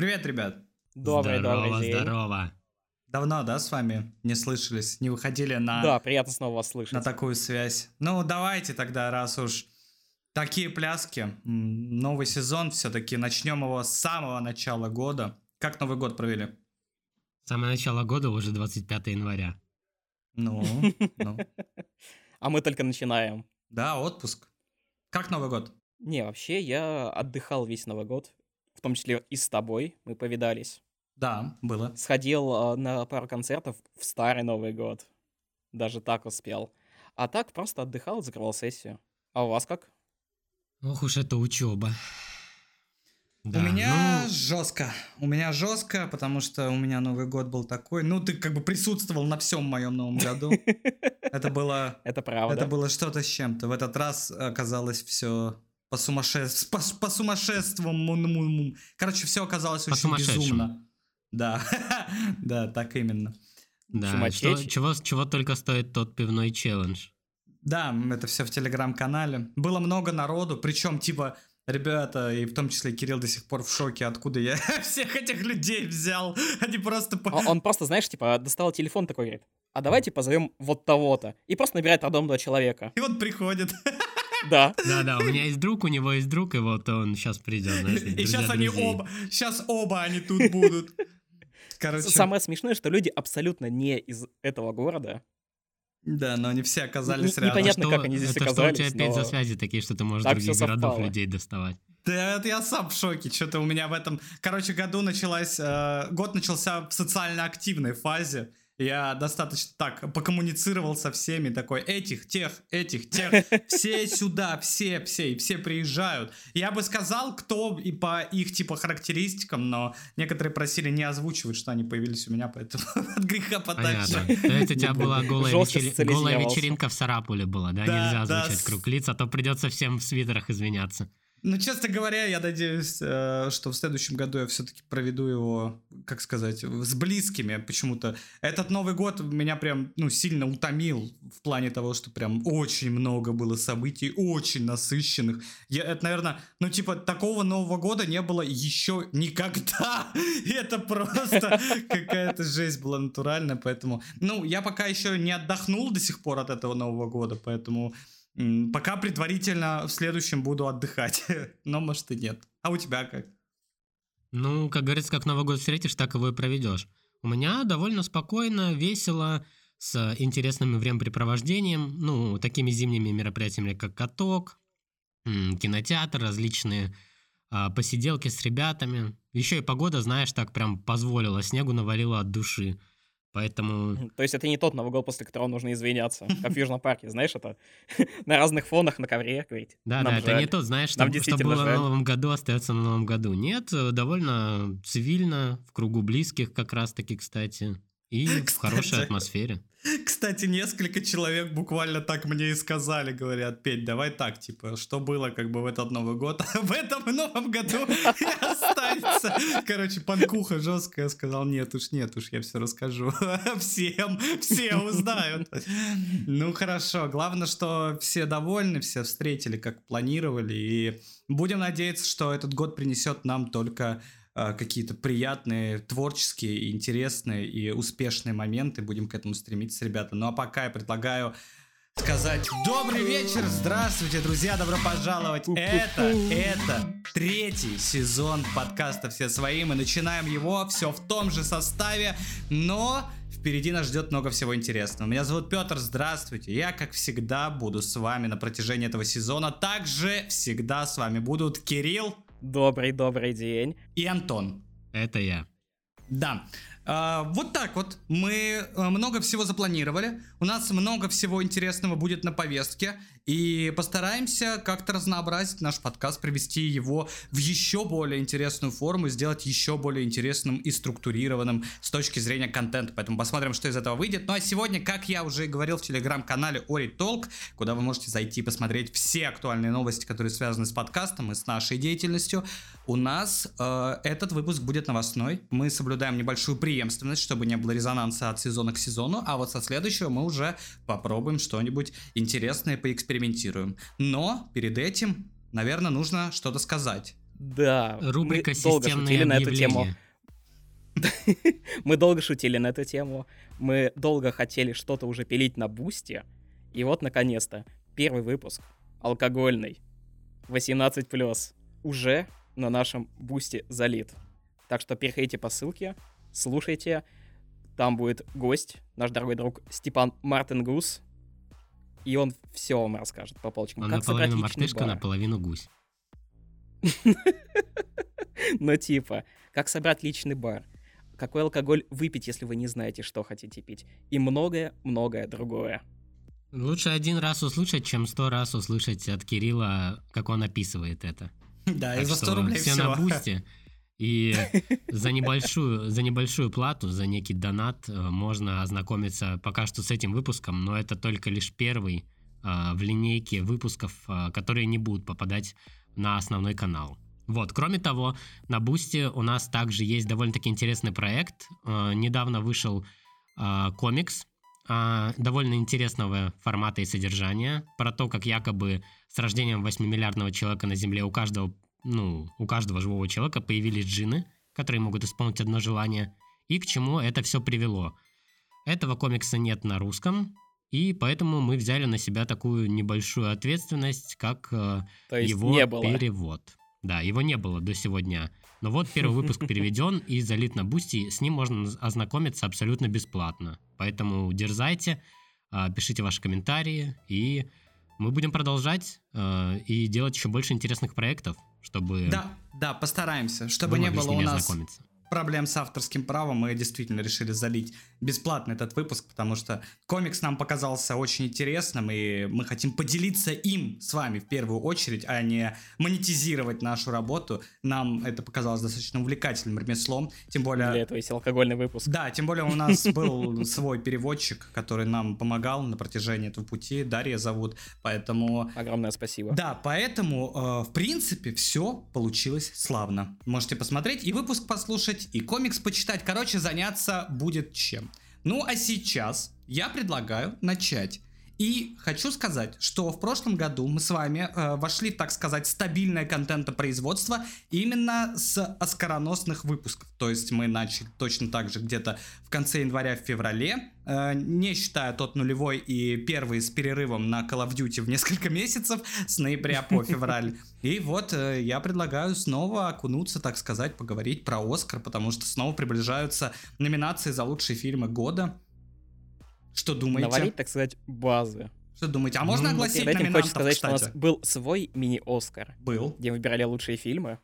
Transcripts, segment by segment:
Привет, ребят. Добрый, здорово, добрый день. здорово. Давно, да, с вами не слышались, не выходили на, Да, приятно снова вас слышать. на такую связь. Ну, давайте тогда, раз уж такие пляски, новый сезон, все-таки начнем его с самого начала года. Как Новый год провели? Самое начало года уже 25 января. Ну, ну, А мы только начинаем. да, отпуск. Как Новый год? Не, вообще, я отдыхал весь Новый год. В том числе и с тобой. Мы повидались. Да, было. Сходил а, на пару концертов в старый Новый год. Даже так успел. А так просто отдыхал, закрывал сессию. А у вас как? Ох уж это учеба. у меня жестко. У меня жестко, потому что у меня Новый год был такой. Ну, ты как бы присутствовал на всем моем Новом году. Это было Это правда. Это было что-то с чем-то. В этот раз оказалось все по сумасшеству. По, по сумасшеству. Короче, все оказалось По очень безумно. Да, да, так именно. Да, что, чего, чего только стоит тот пивной челлендж. Да, это все в телеграм-канале. Было много народу, причем типа ребята, и в том числе Кирилл до сих пор в шоке, откуда я всех этих людей взял. Они просто... А Он просто, знаешь, типа, достал телефон такой, говорит, а давайте позовем вот того-то. И просто набирает рандомного человека. И вот приходит. Да. Да-да, у меня есть друг, у него есть друг, и вот он сейчас придет. знаешь, И сейчас они друзей. оба, сейчас оба они тут будут. Короче, Самое смешное, что люди абсолютно не из этого города. да, но они все оказались Не- рядом. непонятно, Что- как они здесь это что у оказались, тебя опять но за связи такие, что ты можешь так других городов совпало. людей доставать? Да, это я сам в шоке. Что-то у меня в этом... Короче, году началась... э, год начался в социально активной фазе. Я достаточно так покоммуницировал со всеми, такой, этих, тех, этих, тех, все сюда, все, все, и все приезжают. Я бы сказал, кто и по их, типа, характеристикам, но некоторые просили не озвучивать, что они появились у меня, поэтому от греха подальше. Понятно. То есть у тебя была голая, вечеринка в Сарапуле была, да? Нельзя с- круг лиц, а то придется всем в свитерах извиняться. Ну, честно говоря, я надеюсь, э, что в следующем году я все-таки проведу его, как сказать, с близкими. Почему-то этот Новый год меня прям, ну, сильно утомил в плане того, что прям очень много было событий, очень насыщенных. Я, это, наверное, ну, типа, такого Нового года не было еще никогда. И это просто какая-то жесть была натуральная, поэтому... Ну, я пока еще не отдохнул до сих пор от этого Нового года, поэтому... Пока предварительно в следующем буду отдыхать. Но может и нет. А у тебя как? Ну, как говорится, как Новый год встретишь, так его и проведешь. У меня довольно спокойно, весело, с интересным времяпрепровождением, ну, такими зимними мероприятиями, как каток, кинотеатр, различные а, посиделки с ребятами. Еще и погода, знаешь, так прям позволила, снегу навалила от души. Поэтому То есть это не тот Новый год, после которого нужно извиняться. Как в Южном парке, знаешь, это на разных фонах, на ковре говорить. Да, «Нам да, это жаль». не тот, знаешь, что, что было на Новом году, остается на Новом году. Нет, э, довольно цивильно, в кругу близких как раз-таки, кстати, и в хорошей атмосфере. Кстати, несколько человек буквально так мне и сказали, говорят, Петь, давай так, типа, что было как бы в этот Новый год, а в этом Новом году и останется. Короче, панкуха жесткая, сказал, нет уж, нет уж, я все расскажу. Всем, все узнают. Ну, хорошо, главное, что все довольны, все встретили, как планировали, и будем надеяться, что этот год принесет нам только э, какие-то приятные, творческие, интересные и успешные моменты. Будем к этому стремиться, ребята. Ну а пока я предлагаю сказать добрый вечер, здравствуйте, друзья, добро пожаловать. Это, это третий сезон подкаста «Все свои». Мы начинаем его все в том же составе, но впереди нас ждет много всего интересного. Меня зовут Петр, здравствуйте. Я, как всегда, буду с вами на протяжении этого сезона. Также всегда с вами будут Кирилл Добрый-добрый день. и Антон. Это я. Да. А, вот так вот. Мы э, много всего запланировали. У нас много всего интересного будет на повестке. И постараемся как-то разнообразить наш подкаст, привести его в еще более интересную форму, сделать еще более интересным и структурированным с точки зрения контента. Поэтому посмотрим, что из этого выйдет. Ну а сегодня, как я уже и говорил в телеграм-канале Ори Толк, куда вы можете зайти и посмотреть все актуальные новости, которые связаны с подкастом и с нашей деятельностью, у нас э, этот выпуск будет новостной. Мы соблюдаем небольшую преемственность, чтобы не было резонанса от сезона к сезону, а вот со следующего мы уже попробуем что-нибудь интересное, поэкспериментируем. Но перед этим, наверное, нужно что-то сказать. Да. Рубрика мы долго «Системные шутили на эту тему. объявления». Мы долго шутили на эту тему. Мы долго хотели что-то уже пилить на бусте. И вот, наконец-то, первый выпуск. Алкогольный. 18+. Уже на нашем бусте залит. Так что переходите по ссылке, слушайте. Там будет гость, наш дорогой друг Степан Мартингус. И он все вам расскажет по полочкам. Он как наполовину мартышка, бар. наполовину гусь. Ну типа, как собрать личный бар, какой алкоголь выпить, если вы не знаете, что хотите пить, и многое-многое другое. Лучше один раз услышать, чем сто раз услышать от Кирилла, как он описывает это. Да, и Так за 100 что рублей все всего. на бусте. И за небольшую, за небольшую плату, за некий донат э, можно ознакомиться пока что с этим выпуском, но это только лишь первый а, в линейке выпусков, а, которые не будут попадать на основной канал. Вот, кроме того, на Бусте у нас также есть довольно-таки интересный проект. Э, Недавно вышел а, комикс довольно интересного формата и содержания про то, как якобы с рождением 8-миллиардного человека на Земле у каждого, ну, у каждого живого человека появились джинны, которые могут исполнить одно желание, и к чему это все привело. Этого комикса нет на русском, и поэтому мы взяли на себя такую небольшую ответственность, как э, его не было. перевод. Да, его не было до сегодня. Но вот первый выпуск переведен и залит на Бусти. С ним можно ознакомиться абсолютно бесплатно. Поэтому дерзайте, а, пишите ваши комментарии, и мы будем продолжать а, и делать еще больше интересных проектов, чтобы Да, да, постараемся, чтобы не было у нас. Проблем с авторским правом, мы действительно решили залить бесплатно этот выпуск, потому что комикс нам показался очень интересным, и мы хотим поделиться им с вами в первую очередь, а не монетизировать нашу работу. Нам это показалось достаточно увлекательным ремеслом, тем более... Для этого есть алкогольный выпуск. Да, тем более у нас был свой переводчик, который нам помогал на протяжении этого пути. Дарья зовут, поэтому... Огромное спасибо. Да, поэтому, э, в принципе, все получилось славно. Можете посмотреть и выпуск послушать, и комикс почитать. Короче, заняться будет чем. Ну, а сейчас я предлагаю начать. И хочу сказать, что в прошлом году мы с вами э, вошли, так сказать, в стабильное контентопроизводство именно с оскароносных выпусков. То есть мы начали точно так же где-то в конце января, в феврале, э, не считая тот нулевой и первый с перерывом на Call of Duty в несколько месяцев, с ноября по февраль. И вот э, я предлагаю снова окунуться, так сказать, поговорить про Оскар, потому что снова приближаются номинации за лучшие фильмы года. Что думаете? Навалить, так сказать, базы. Что думаете? А можно Ну, огласить этим номинантов, хочу сказать, что у нас кстати? был свой мини-Оскар, Был, где выбирали лучшие фильмы,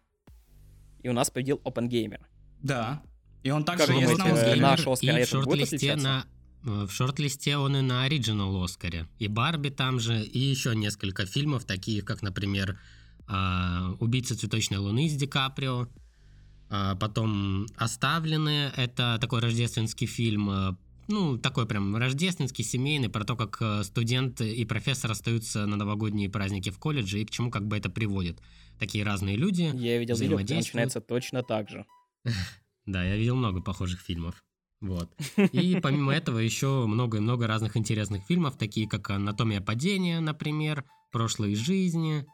и у нас победил OpenGamer. да. И он также Как есть думаете, на э, Оскаре. наш Оскар и в шорт-листе на э, в шорт-листе он и на оригинал Оскаре. И Барби там же, и еще несколько фильмов, таких как, например, а, «Убийца цветочной луны» с Ди Каприо. А, Потом «Оставленные» — это такой рождественский фильм, э, ну, такой прям рождественский, семейный, про то, как э, студент и профессор остаются на новогодние праздники в колледже, и к чему как бы это приводит. Такие разные люди. Я видел видео, где начинается точно так же. Да, я видел много похожих фильмов. Вот. И помимо этого еще много и много разных интересных фильмов, такие как «Анатомия падения», например, «Прошлые жизни»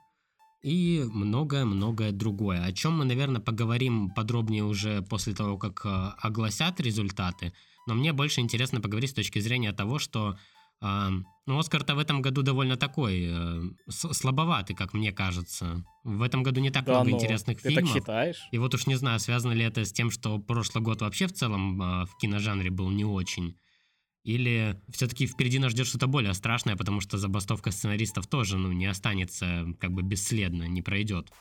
и многое-многое другое, о чем мы, наверное, поговорим подробнее уже после того, как э, огласят результаты. Но мне больше интересно поговорить с точки зрения того, что э, ну, Оскар-то в этом году довольно такой э, слабоватый, как мне кажется. В этом году не так Да много ну, интересных ты фильмов. так считаешь? И вот уж не знаю, связано ли это с тем, что прошлый год вообще в целом а, в киножанре был не очень. Или все-таки впереди нас ждет что-то более страшное, потому что забастовка сценаристов тоже ну, не останется как бы бесследно, не пройдет.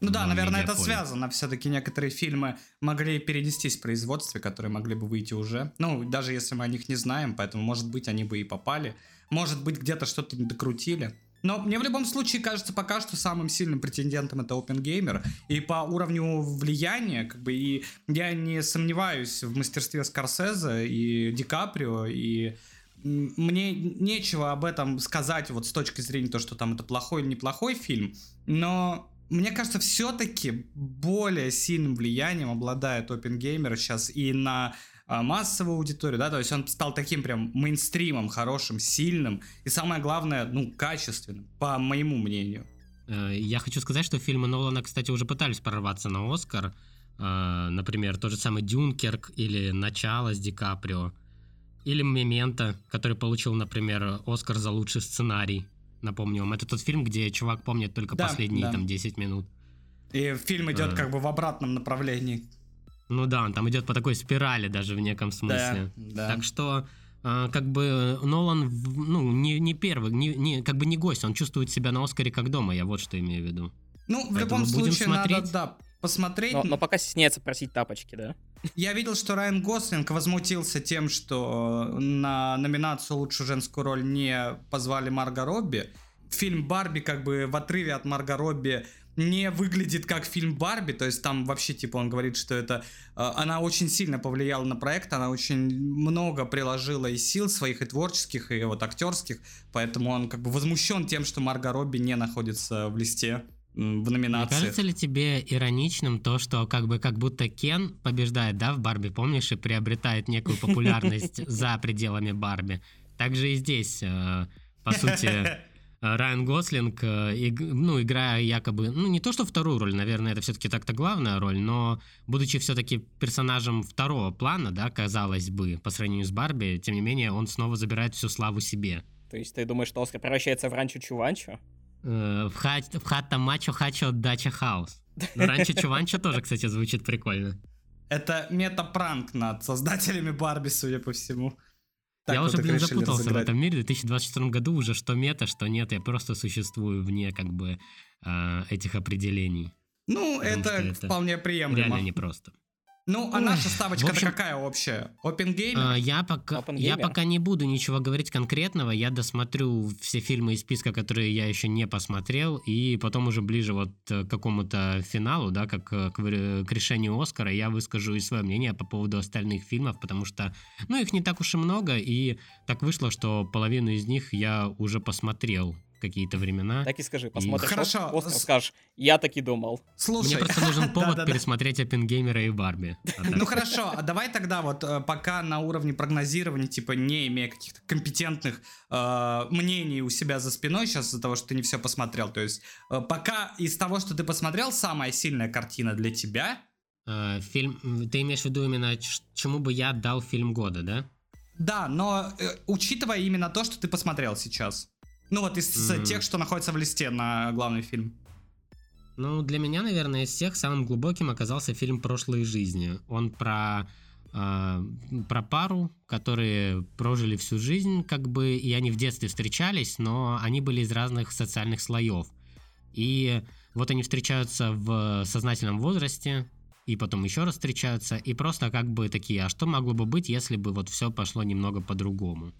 Ну да, в наверное, это связано. Все-таки некоторые фильмы могли перенестись в производстве, которые могли бы выйти уже. Ну, даже если мы о них не знаем, поэтому, может быть, они бы и попали. Может быть, где-то что-то не докрутили. Но мне в любом случае кажется пока что самым сильным претендентом это OpenGamer. И по уровню влияния, как бы, и я не сомневаюсь в мастерстве Скорсезе и Ди Каприо, и мне нечего об этом сказать вот с точки зрения того, что там это плохой или неплохой фильм, но мне кажется, все-таки более сильным влиянием обладает OpenGamer сейчас и на а, массовую аудиторию, да, то есть он стал таким прям мейнстримом, хорошим, сильным и самое главное, ну, качественным, по моему мнению. Э, я хочу сказать, что фильмы Нолана, кстати, уже пытались прорваться на Оскар. Э, например, тот же самый Дюнкерк или Начало с Ди Каприо. Или Мементо, который получил, например, Оскар за лучший сценарий. Напомню вам, это тот фильм, где чувак помнит только Да, последние да. там 10 минут. И фильм идет А. как бы в обратном направлении. Ну да, он там идет по такой спирали даже в неком смысле. Да, да. Так что э, как бы Нолан, ну, не, не первый, не, не- как бы не гость, он чувствует себя на Оскаре как дома, я вот что имею в виду. Ну, в Поэтому любом случае надо, смотреть. да, посмотреть. Но, но пока стесняется просить тапочки, да? Я видел, что Райан Гослинг возмутился тем, что на номинацию лучшую женскую роль не позвали Марго Робби. Фильм Барби как бы в отрыве от Марго Робби не выглядит как фильм Барби, то есть там вообще типа он говорит, что это э, она очень сильно повлияла на проект, она очень много приложила и сил своих и творческих, и вот актерских, поэтому он как бы возмущен тем, что Марго Робби не находится в листе в Не номинации. кажется ли тебе ироничным то, что как бы как будто Кен побеждает, да, в Барби, помнишь, и приобретает некую популярность за пределами Барби? Также и здесь, э, по сути, э, Райан Гослинг, э, ну, играя якобы, ну, не то что вторую роль, наверное, это все-таки так-то главная роль, но будучи все-таки персонажем второго плана, да, казалось бы, по сравнению с Барби, тем не менее, он снова забирает всю славу себе. То есть ты думаешь, что Оскар превращается в ранчо чуванчо? Э, В, хат, в хата мачо хачо дача house. Но ранчо Чуванчо тоже, кстати, звучит прикольно. Это мета-пранк над создателями Барби, судя по всему. Так я вот уже, блин, запутался в разыграть. этом мире. В 2024 году уже что мета, что нет. Я просто существую вне как бы э, этих определений. Ну, Потому это, это вполне приемлемо. Реально непросто. Ну, а Ой, наша в ставочка-то общем- какая общая? Опенгеймер? А, я, пока, Open я пока не буду ничего говорить конкретного. Я досмотрю все фильмы из списка, которые я еще не посмотрел. И потом уже ближе вот э, к какому-то финалу, да, как э, к, к решению Оскара, я выскажу и свое мнение по поводу остальных фильмов, потому что, ну, их не так уж и много. И так вышло, что половину из них я уже посмотрел какие-то времена. Так и скажи, посмотришь Хорошо, Оскар, скажешь, я таки думал. Слушай, Мне просто нужен повод пересмотреть Оппенгеймера и Барби. Ну хорошо, а давай тогда вот э, пока на уровне прогнозирования, типа не имея каких-то компетентных э, мнений у себя за спиной сейчас из-за того, что ты не все посмотрел, то есть э, пока из того, что ты посмотрел, самая сильная картина для тебя, Фильм, ты имеешь в виду именно, чему бы я дал фильм года, да? да, но э, учитывая именно то, что ты посмотрел сейчас. Ну вот из Мгм. тех, что находится в листе на главный фильм. Ну, для меня, наверное, из всех самым глубоким оказался фильм «Прошлые жизни». Он про, э, про пару, которые прожили всю жизнь, как бы, и они в детстве встречались, но они были из разных социальных слоев. И вот они встречаются в сознательном возрасте, и потом еще раз встречаются, и просто как бы такие, а что могло бы быть, если бы вот все пошло немного по-другому?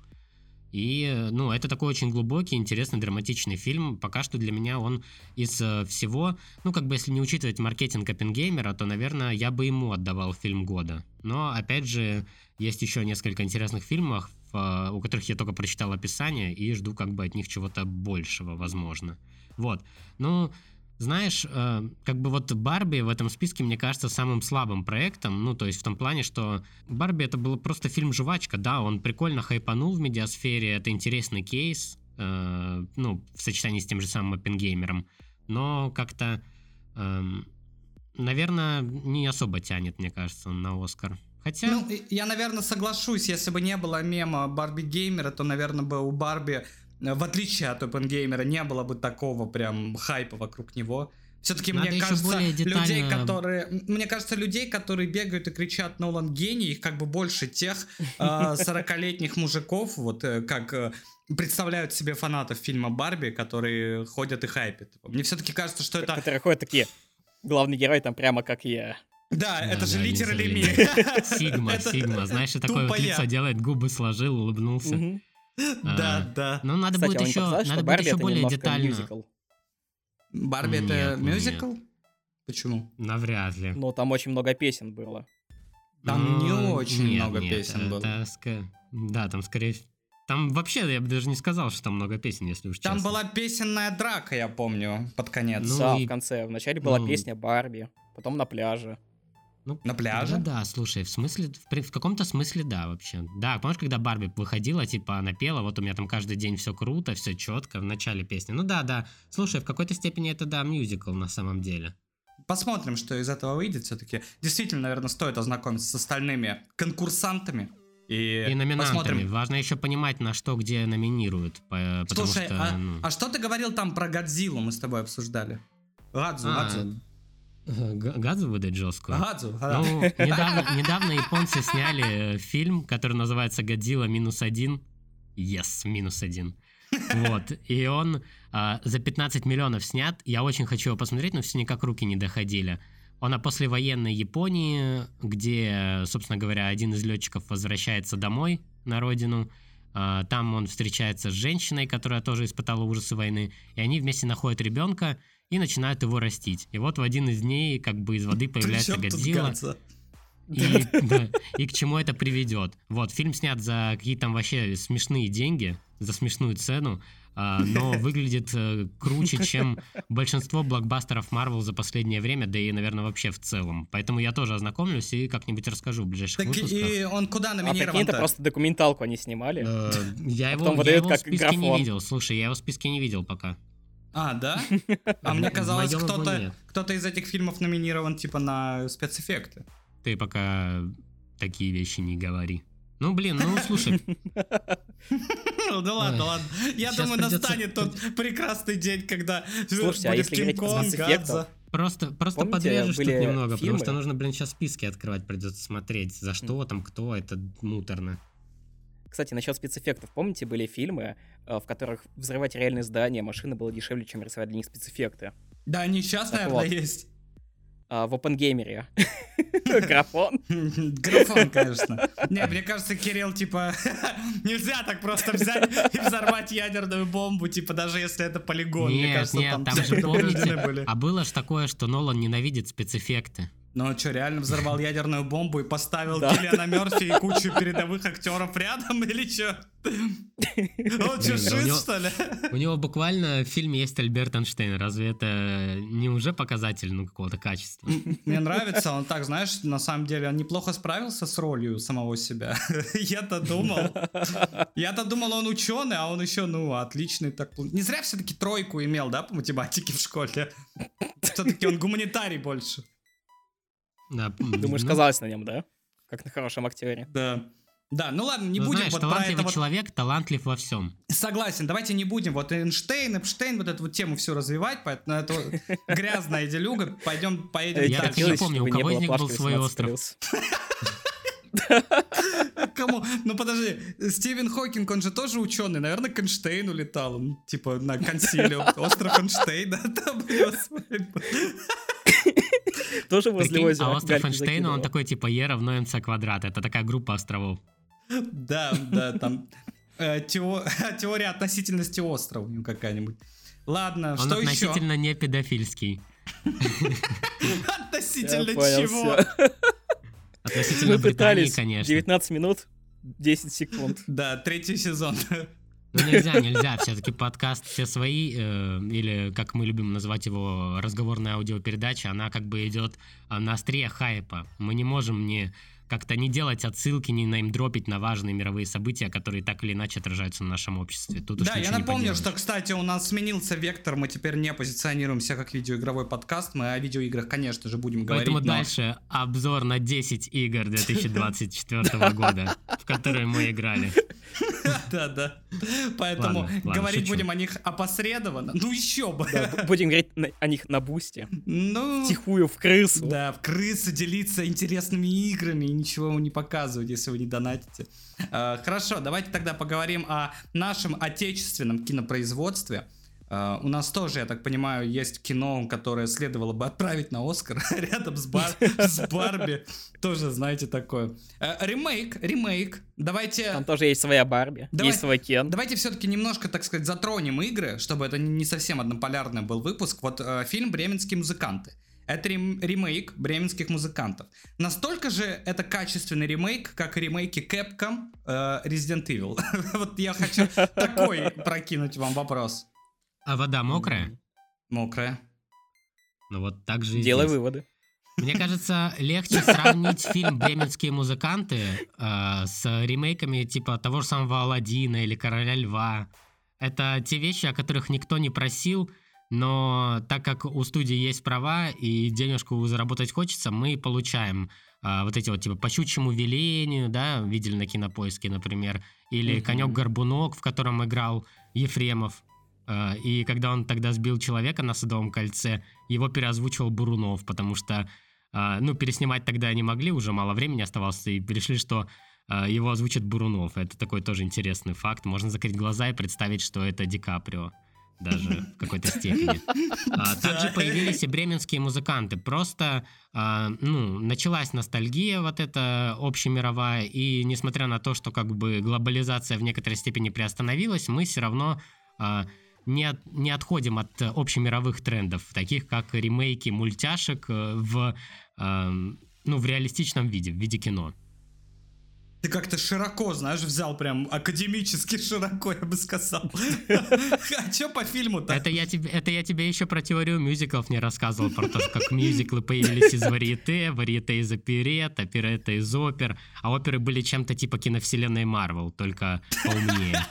И, э, ну, это такой очень глубокий, интересный, драматичный фильм. Пока что для меня он из э, всего, ну, как бы, если не учитывать маркетинг Оппенгеймера, то, наверное, я бы ему отдавал фильм года. Но, опять же, есть еще несколько интересных фильмов, э, у которых я только прочитал описание и жду как бы от них чего-то большего, возможно. Вот. Ну, знаешь, э, как бы вот Барби в этом списке, мне кажется, самым слабым проектом, ну, то есть в том плане, что Барби это был просто фильм-жвачка, да, он прикольно хайпанул в медиасфере, это интересный кейс, э, ну, в сочетании с тем же самым Оппенгеймером, но как-то, эм, наверное, не особо тянет, мне кажется, на Оскар. Хотя... Ну, я, наверное, соглашусь, если бы не было мема Барби Геймера, то, наверное, бы у Барби, э, в отличие от Опенгеймера, не было бы такого прям хайпа вокруг него. Все-таки мне еще кажется, более детально- людей, которые, мне кажется, людей, которые бегают и кричат Нолан гений, их как бы больше тех э, 40-летних мужиков, вот э, как э, представляют себе фанатов фильма Барби, которые ходят и хайпят. Мне все-таки кажется, что это Которые ходят такие, главный герой там прямо как я. Да, это Да, же да, literally не me. Сигма, Сигма, знаешь, и такое лицо делает, губы сложил, улыбнулся. Мгм. Да, А, да. Ну, надо будет не еще, более детально. мюзикл? Барби это мюзикл? Почему? Навряд ли. Ну, там очень много песен было. Там не Ну, очень нет, много песен было. это ска- Да, там скорее... Там вообще, я бы даже не сказал, что там много песен, если уж Там честно. была песенная драка, я помню, под конец. Ну да, и- в конце. Вначале была ну. песня Барби, потом на пляже. Ну, На пляже? Ну да, слушай, в смысле, в, в каком-то смысле да, вообще. Да, помнишь, когда Барби выходила, типа, она пела, вот у меня там каждый день все круто, все четко в начале песни. Ну да, да. Слушай, в какой-то степени это, да, мюзикл на самом деле. Посмотрим, что из этого выйдет все-таки. Действительно, наверное, стоит ознакомиться с остальными конкурсантами. И, И номинантами. посмотрим. Важно еще понимать, на что где номинируют. по- Потому Слушай, что, а, ну, а что ты говорил там про Годзиллу, мы с тобой обсуждали? Гадзу, а, Гадзу. Газу выдать жесткую? Гадзу, да. Ну, недавно, недавно японцы сняли э, фильм, который называется «Годзилла минус один». Yes, минус один. Вот, и он а, за 15 миллионов снят. Я очень хочу его посмотреть, но все никак руки не доходили. Он о послевоенной Японии, где, собственно говоря, один из летчиков возвращается домой на родину. А, Там он встречается с женщиной, которая тоже испытала ужасы войны. И они вместе находят ребенка и начинают его растить. И вот в один из дней как бы из воды появляется Годзилла. И, да, и к чему это приведет. Вот, фильм снят за какие-то там вообще смешные деньги, за смешную цену, а, но выглядит э, круче, чем большинство блокбастеров Marvel за последнее время, да и, наверное, вообще в целом. Поэтому я тоже ознакомлюсь и как-нибудь расскажу в ближайших Так выпусках. и он куда А прикинь, это номинирован просто документалку они снимали. Э, Я его, потом я его как в списке не видел. Слушай, я его в списке не видел пока. А, да? А мне казалось, кто-то кто-то из этих фильмов номинирован типа на спецэффекты. Ты пока такие вещи не говори. Ну, блин, ну, слушай, Ну да ладно, ладно. Я думаю, настанет тот прекрасный день, когда Слушайте, а будет если говорить Гадза. Просто, просто Помните, подрежешь тут немного, потому фильмы? что нужно, блин, сейчас списки открывать, придется смотреть, за что там, кто, это муторно. Кстати, насчет спецэффектов. Помните, были фильмы, э, в которых взрывать реальные здания, машины было дешевле, чем рисовать для них спецэффекты? Да, они сейчас, Так наверное, вот. есть. А, в Опенгеймере. Графон. Графон, конечно. Не, мне кажется, Кирилл, типа, нельзя так просто взять и взорвать ядерную бомбу, типа, даже если это полигон. Мне Нет, кажется, нет, там там же помните, были. а было ж такое, что Нолан ненавидит спецэффекты. Ну что, реально взорвал ядерную бомбу и поставил Да. Киллиана Мерфи и кучу передовых актеров рядом или что? Он что, шист, что ли? У него буквально в фильме есть Альберт Эйнштейн. Разве это не уже показатель ну, какого-то качества? Мне нравится, он так, знаешь, на самом деле он неплохо справился с ролью самого себя. Я-то думал. Я-то думал, он ученый, а он еще, ну, отличный так. Не зря все-таки тройку имел, да, по математике в школе. Все-таки он гуманитарий больше. Да, Думаешь, ну, сказалось на нем, да? Как на хорошем актере. Да. Да, ну ладно, не ну, будем знаешь, вот про это талантливый вот... человек талантлив во всем. Согласен, давайте не будем вот Эйнштейн, Эпштейн, вот эту вот тему всю развивать, поэтому это грязная делюга, пойдем, поедем Я так не помню, у кого из них был свой 18+. Кому? Ну подожди, Стивен Хокинг, он же тоже ученый, наверное, к Эйнштейну летал, он, типа на консилиум, остров Эйнштейна, там. Тоже возле озера. а остров Эйнштейна, он такой типа Е равно МЦ квадрат. Это такая группа островов. Да, да, там э, тео- теория относительности острова какая-нибудь. Ладно, Он что еще? относительно не педофильский. Относительно чего? Относительно Британии, конечно. 19 минут, 10 секунд. Да, третий сезон. Ну нельзя, нельзя. Все-таки подкаст все свои, э, или как мы любим называть его, разговорная аудиопередача, она как бы идет на острие хайпа. Мы не можем не как-то не делать отсылки, не неймдропить на важные мировые события, которые так или иначе отражаются в нашем обществе. Тут Да, я напомню, что, кстати, у нас сменился вектор, мы теперь не позиционируемся как видеоигровой подкаст, мы о видеоиграх, конечно же, будем говорить. Поэтому но- дальше обзор на 10 игр 2024 года, в которые мы играли. Да, да. Поэтому говорить будем о них опосредованно. Ну еще бы. Будем говорить на- о них на бусте. Ну, Тихую в крысу. да, в крысы делиться интересными играми ничего вам не показывать, если вы не донатите. Э, Хорошо, давайте тогда поговорим о нашем отечественном кинопроизводстве. Э, У нас тоже, я так понимаю, есть кино, которое следовало бы отправить на Оскар рядом с, Бар- с Барби. Тоже, знаете, такое. Э, Ремейк, ремейк. Давайте... Там тоже есть своя Барби, Давай- есть свой Кен. Давайте все-таки немножко, так сказать, затронем игры, чтобы это не совсем однополярный был выпуск. Вот э, фильм «Бременские музыканты». Это рем- ремейк бременских музыкантов. Настолько же это качественный ремейк, как и ремейки Capcom э, Resident Evil. Вот я хочу такой прокинуть вам вопрос. А вода мокрая? Мокрая. Ну вот так же и Делай здесь. выводы. Мне кажется, легче сравнить фильм «Бременские музыканты» э, с ремейками типа того же самого «Аладдина» или «Короля льва». Это те вещи, о которых никто не просил, но так как у студии есть права и денежку заработать хочется, мы получаем а, вот эти вот типа по щучьему велению, да, видели на кинопоиске, например, или конек-горбунок, в котором играл Ефремов. А, и когда он тогда сбил человека на Садовом кольце, его переозвучивал Бурунов, потому что, а, ну, переснимать тогда не могли, уже мало времени оставалось, и решили, что а, его озвучит Бурунов. Это такой тоже интересный факт. Можно закрыть глаза и представить, что это Ди Каприо даже в какой-то степени. А, также появились и бременские музыканты. Просто а, ну, началась ностальгия вот эта общемировая, и несмотря на то, что как бы глобализация в некоторой степени приостановилась, мы все равно а, не, от, не отходим от общемировых трендов, таких как ремейки мультяшек э, в, ну, в реалистичном виде, в виде кино. Ты как-то широко, знаешь, взял прям академически широко, я бы сказал. А что по фильму-то? Это я, тебе, это я тебе еще про теорию мюзиклов не рассказывал, про то, как мюзиклы появились из варьете, варьете из оперет, оперета из опер, а оперы были чем-то типа киновселенной Марвел, только поумнее.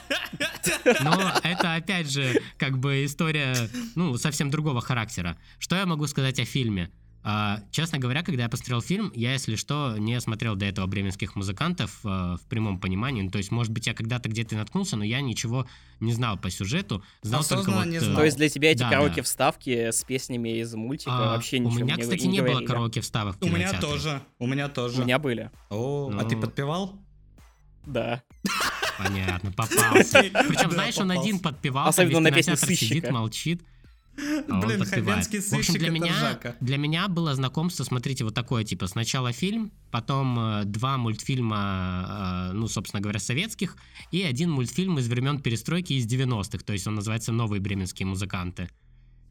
Но это, опять же, как бы история, ну, совсем другого характера. Что я могу сказать о фильме? А, честно говоря, когда я посмотрел фильм, я, если что, не смотрел до этого бременских музыкантов а, в прямом понимании. Ну, то есть, может быть, я когда-то где-то наткнулся, но я ничего не знал по сюжету. Знал только вот... не э, знал. То есть для тебя эти да, караоке-вставки с песнями из мультика а, вообще ничего У меня, не, кстати, не, не было караоке-вставок У меня тоже, у меня тоже. У меня были. О, ну... а ты подпевал? Да. Понятно, попался. Причем, знаешь, он один подпевал, Особенно на песню сыщика. сидит, молчит. А Блин, хабенский сыщик В общем, для меня, ржака. для меня было знакомство, смотрите, вот такое, типа, сначала фильм, потом э, два мультфильма, э, ну, собственно говоря, советских, и один мультфильм из времен перестройки из 90-х, то есть он называется «Новые бременские музыканты».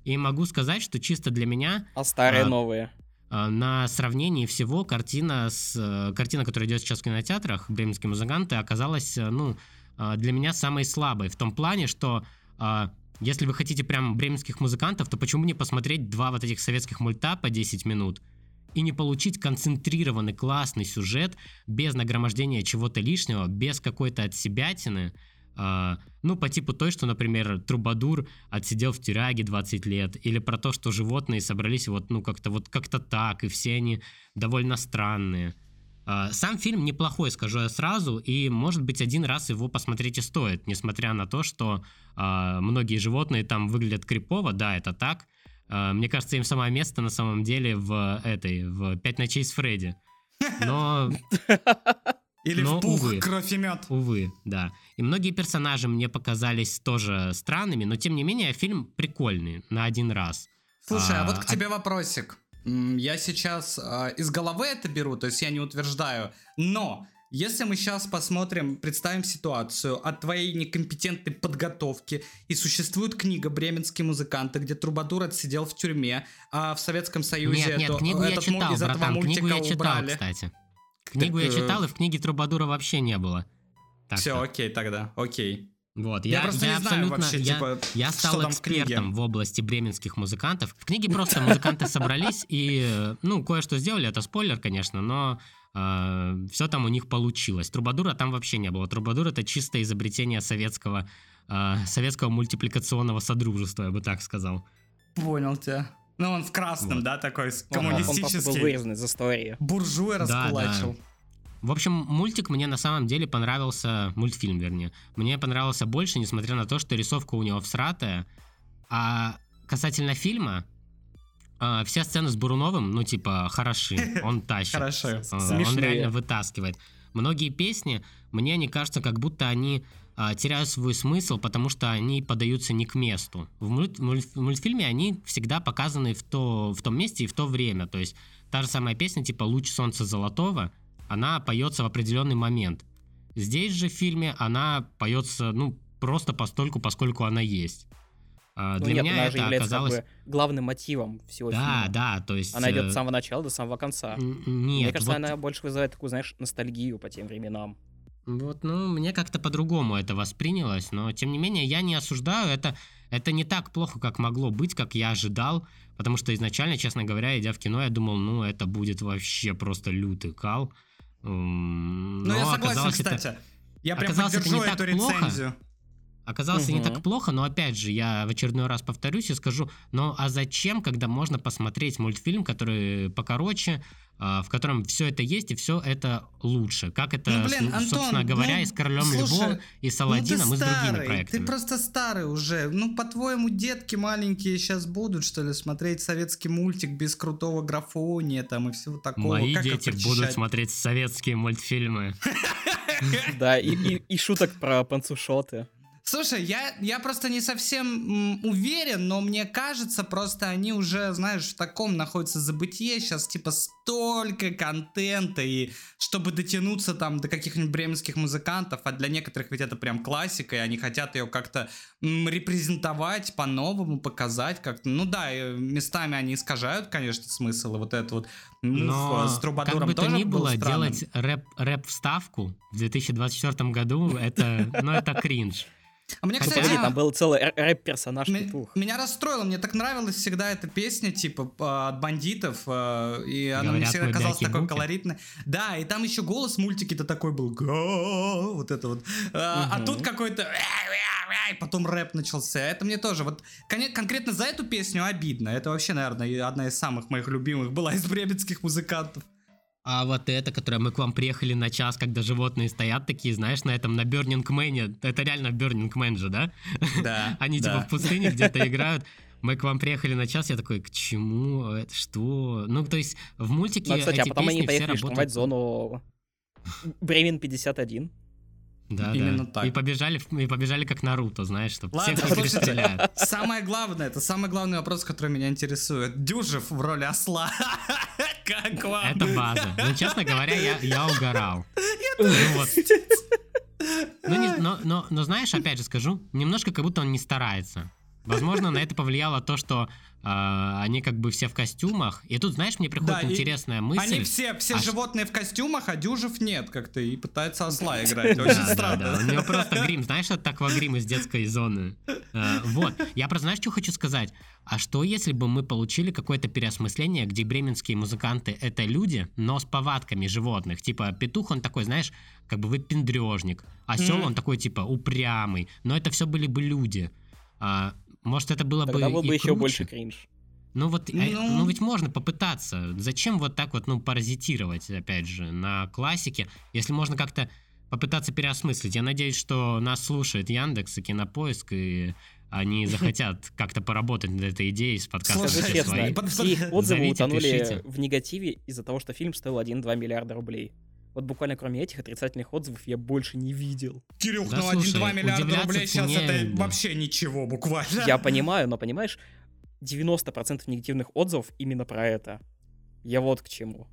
И могу сказать, что чисто для меня... А старые э, новые? Э, на сравнении всего картина, с, э, картина, которая идет сейчас в кинотеатрах, «Бременские музыканты», оказалась, э, ну, э, для меня самой слабой, в том плане, что... Э, если вы хотите прям бременских музыкантов, то почему не посмотреть два вот этих советских мульта по 10 минут и не получить концентрированный классный сюжет без нагромождения чего-то лишнего, без какой-то отсебятины, Uh, ну, по типу той, что, например, Трубадур отсидел в тюряге 20 лет, или про то, что животные собрались вот, ну, как-то вот как-то так, и все они довольно странные. А, сам фильм неплохой, скажу я сразу, и, может быть, один раз его посмотреть и стоит, несмотря на то, что э, многие животные там выглядят крипово, да, это так. Э, мне кажется, им самое место на самом деле в этой, в «Пять ночей с Фредди». Но... Или Но, в пух, увы, кровь и мед. Увы, да. И многие персонажи мне показались тоже странными, но тем не менее фильм прикольный на один раз. Слушай, а, а вот к тебе вопросик. Я сейчас э, из головы это беру, то есть я не утверждаю, но если мы сейчас посмотрим, представим ситуацию от твоей некомпетентной подготовки, и существует книга «Бременские музыканты», где Трубадур отсидел в тюрьме, а в Советском Союзе... Нет, нет, то, книгу я читал, из братан, книгу я читал, убрали. кстати. Книгу так, я читал, и в книге Трубадура вообще не было. Так Все, окей тогда, окей. Вот, я, я, просто я не абсолютно, знаю вообще, я, типа, я стал экспертом в, в области бременских музыкантов. В книге просто музыканты собрались и, ну, кое-что сделали, это спойлер, конечно, но э, все там у них получилось. Трубадура там вообще не было. Трубадур это чистое изобретение советского, э, советского мультипликационного содружества, я бы так сказал. Понял тебя. Ну, он в красном, вот. да, такой коммунистический. Он, он был вырезан из истории. Буржуя раскулачил. Да, да. В общем, мультик мне на самом деле понравился, мультфильм вернее, мне понравился больше, несмотря на то, что рисовка у него всратая. А касательно фильма, э, все сцены с Буруновым, ну типа, хороши, он тащит. Хорошо. Э, он реально вытаскивает. Многие песни, мне они кажутся, как будто они э, теряют свой смысл, потому что они подаются не к месту. В, мульт, мульт, мультфильме они всегда показаны в, то, в том месте и в то время. То есть та же самая песня, типа «Луч солнца золотого», она поется в определенный момент. Здесь же в фильме она поется, ну, просто постольку, поскольку она есть. А, ну, Для нет, меня она это оказалось как бы главным мотивом всего да, фильма. Да, да, то есть. Она идет с э, самого начала до самого конца. Нет, мне кажется, вот... она больше вызывает такую, знаешь, ностальгию по тем временам. Вот, ну, мне как-то по-другому это воспринялось, но тем не менее я не осуждаю, это это не так плохо, как могло быть, как я ожидал, потому что изначально, честно говоря, идя в кино, я думал, ну, это будет вообще просто лютый кал. Ну, я согласен, кстати. Это, я прям поддержу эту рецензию. Плохо, оказалось угу. не так плохо, но опять же, я в очередной раз повторюсь и скажу, ну а зачем, когда можно посмотреть мультфильм, который покороче, в котором все это есть и все это лучше. Как это, ну, блин, Антон, собственно говоря, ну, и с Королем слушай, Львом, и с Аладдином, ну, и с старый, другими проектами. Ты просто старый уже. Ну, по-твоему, детки маленькие сейчас будут, что ли, смотреть советский мультик без крутого графония там и всего такого? Мои как дети будут смотреть советские мультфильмы. Да, и шуток про панцушоты. Слушай, я, я просто не совсем м, уверен, но мне кажется, просто они уже, знаешь, в таком находятся забытие. Сейчас, типа, столько контента, и чтобы дотянуться там до каких-нибудь бременских музыкантов, а для некоторых ведь это прям классика, и они хотят ее как-то м, репрезентовать по-новому, показать как-то. Ну да, местами они искажают, конечно, смысл, и вот это вот но с Трубадуром как бы то ни было, делать рэп, рэп-вставку в 2024 году, это, ну, это кринж. А мне, кстати, Погоди, там был целый рэп-персонаж. Меня расстроило, мне так нравилась всегда эта песня, типа, от бандитов, э, и она мне всегда казалась такой колоритной. Да, и там еще голос мультики-то такой был, вот это вот. А тут какой-то потом рэп начался. Это мне тоже, вот конкретно за эту песню обидно. Это вообще, наверное, одна из самых моих любимых была из бременских музыкантов. А вот это, которое мы к вам приехали на час, когда животные стоят такие, знаешь, на этом, на Burning Man, это реально Burning Man же, да? Да. Они типа в пустыне где-то играют. Мы к вам приехали на час, я такой, к чему? Это что? Ну, то есть в мультике ну, кстати, а эти а потом они поехали штурмовать зону Бремен 51. Да, Именно да. так. И побежали, и побежали как Наруто, знаешь, чтобы Ладно, всех перестреляют. Самое главное, это самый главный вопрос, который меня интересует. Дюжев в роли осла. Как вам? Это база. Ну, честно говоря, я, я угорал. Ну, вот. ну, не, но, но, но знаешь, опять же скажу, немножко как будто он не старается. Возможно, на это повлияло то, что они как бы все в костюмах. И тут, знаешь, мне приходит да, интересная мысль. Они все, все а животные в костюмах, а Дюжев нет как-то. И пытается осла играть. Очень странно. У него просто грим. Знаешь, это аквагрим из детской зоны. Э, вот. Я просто, знаешь, что хочу сказать? А что, если бы мы получили какое-то переосмысление, где бременские музыканты — это люди, но с повадками животных? Типа, петух, он такой, знаешь, как бы выпендрежник. Осел, он такой, типа, упрямый. Но это все были бы люди. А, может, это было Тогда бы был бы еще круче. больше кринж. Ну вот, ну... ну ведь можно попытаться. Зачем вот так вот, ну, паразитировать, опять же, на классике, если можно как-то попытаться переосмыслить. Я надеюсь, что нас слушает Яндекс и Кинопоиск, и они захотят как-то поработать над этой идеей с подкастом. Скажи честно, их отзывы утонули в негативе из-за того, что фильм стоил 1-2 миллиарда рублей. Вот буквально кроме этих отрицательных отзывов я больше не видел. Кирюх, да, ну 1-2 миллиарда рублей сейчас это да. вообще ничего буквально. Я понимаю, но понимаешь, 90% негативных отзывов именно про это. Я вот к чему.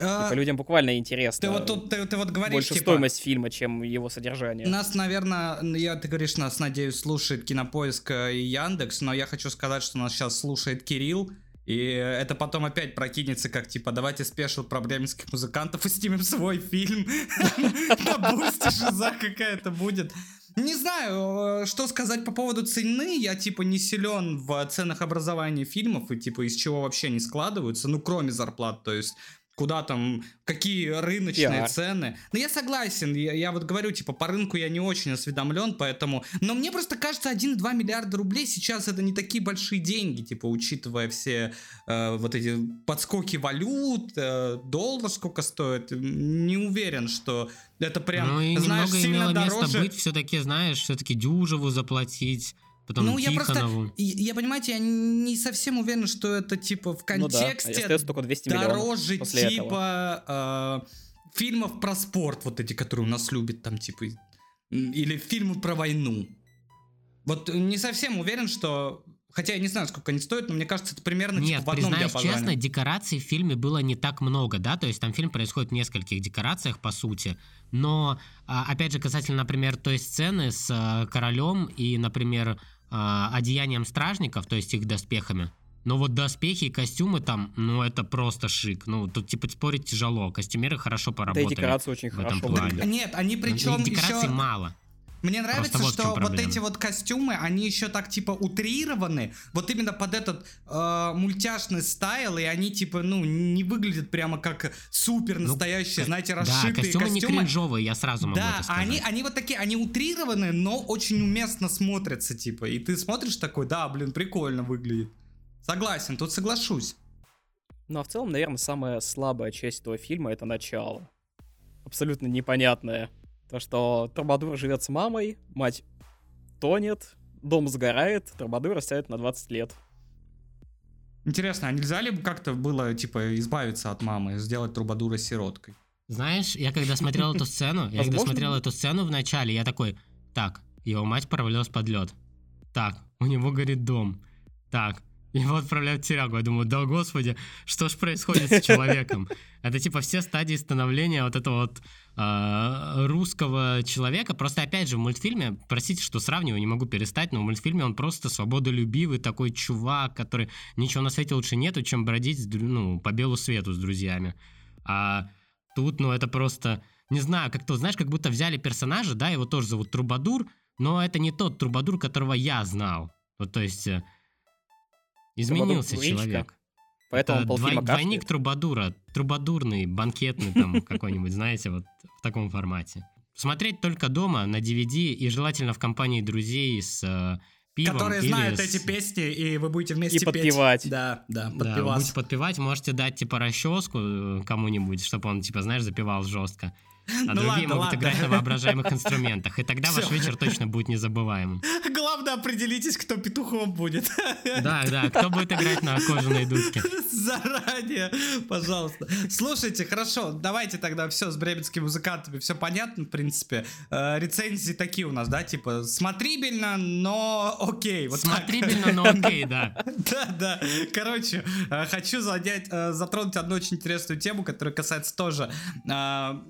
А, типа, людям буквально интересно. Ты вот тут, ты, ты вот говоришь, больше типа, стоимость фильма, чем его содержание. Нас, наверное, я, ты говоришь, нас, надеюсь, слушает Кинопоиск и Яндекс, но я хочу сказать, что нас сейчас слушает Кирилл, и это потом опять прокинется, как типа, давайте спешил про бременских музыкантов и снимем свой фильм. На бусте шиза какая-то будет. Не знаю, э, что сказать по поводу цены. Я, типа, не силен в ценах образования фильмов и, типа, из чего вообще не складываются, ну, кроме зарплат. То есть куда там, какие рыночные PR. цены. Но я согласен, я, я вот говорю, типа, по рынку я не очень осведомлен, поэтому... Но мне просто кажется, 1-2 миллиарда рублей сейчас это не такие большие деньги, типа, учитывая все э, вот эти подскоки валют, э, доллар сколько стоит. Не уверен, что это прям, ну, и знаешь, сильно дороже. место быть все-таки, знаешь, все-таки дюжеву заплатить Потом ну, я просто, я, понимаете, я не совсем уверен, что это, типа, в контексте ну, да. только 200 дороже, типа, э, фильмов про спорт, вот эти, которые у нас любят, там, типа, или фильмы про войну. Вот не совсем уверен, что Хотя я не знаю, сколько они стоят, но мне кажется, это примерно Нет, типа, в одном признаюсь честно, декораций в фильме было не так много, да, то есть там фильм происходит в нескольких декорациях, по сути, но, а, опять же, касательно, например, той сцены с а, королем и, например, одеянием стражников, то есть их доспехами, но вот доспехи и костюмы там, ну это просто шик. Ну тут типа спорить тяжело. Костюмеры хорошо поработали. Да, декорации очень в хорошо. Этом плане. Нет, они причем и декораций еще... мало. Мне нравится, вот что вот эти вот костюмы, они еще так типа утрированы, вот именно под этот э, мультяшный стайл, и они типа, ну, не выглядят прямо как супер настоящие, знаете, Да, расшитые костюмы, не костюмы. кринжовые, я сразу могу Да, это сказать. они, они вот такие, они утрированы, но очень уместно смотрятся, типа. И ты смотришь такой, да, блин, прикольно выглядит. Согласен, тут соглашусь. Ну а в целом, наверное, самая слабая часть этого фильма это начало. Абсолютно непонятное. То, что Трубадур живет с мамой, мать тонет, дом сгорает, Трубадура ставят на 20 лет. Интересно, а нельзя ли бы как-то было, типа, избавиться от мамы, сделать Трубадура сироткой? Знаешь, я когда смотрел эту сцену, я когда смотрел эту сцену в начале, я такой, так, его мать провалилась под лед. Так, у него горит дом. Так, его отправляют в тюрягу. Я думаю, да господи, что ж происходит с человеком? Это типа все стадии становления вот этого вот а, русского человека. Просто опять же в мультфильме, простите, что сравниваю, не могу перестать, но в мультфильме он просто свободолюбивый такой чувак, который ничего на свете лучше нету, чем бродить ну, по белу свету с друзьями. А тут, ну, это просто, не знаю, как-то, знаешь, как будто взяли персонажа, да, его тоже зовут Трубадур, но это не тот Трубадур, которого я знал. Вот, то есть, э, изменился человек. Поэтому Это полфильма двой- двойник. Трубадура, трубадурный, банкетный там какой-нибудь, знаете, вот в таком формате. Смотреть только дома на DVD и желательно в компании друзей с э, пивом. Которые знают с- эти песни, и вы будете вместе И петь. подпевать. Да, да, Да, подпевать. будете подпевать, можете дать типа расческу э, кому-нибудь, чтобы он, типа, знаешь, запевал жестко. А Ну другие ладно, могут ладно. играть на воображаемых инструментах. И тогда ваш Всё. вечер точно будет незабываемым. Главное, определитесь, кто петухом будет. Да, да, кто будет играть на кожаной дудке? Заранее, пожалуйста. Слушайте, хорошо, давайте тогда все с бременскими музыкантами, все понятно, в принципе. Э, рецензии такие у нас, да, типа смотрибельно, но окей. Вот так. Смотрибельно, но окей, да. Да, да. Короче, э, хочу задять, э, затронуть одну очень интересную тему, которая касается тоже э,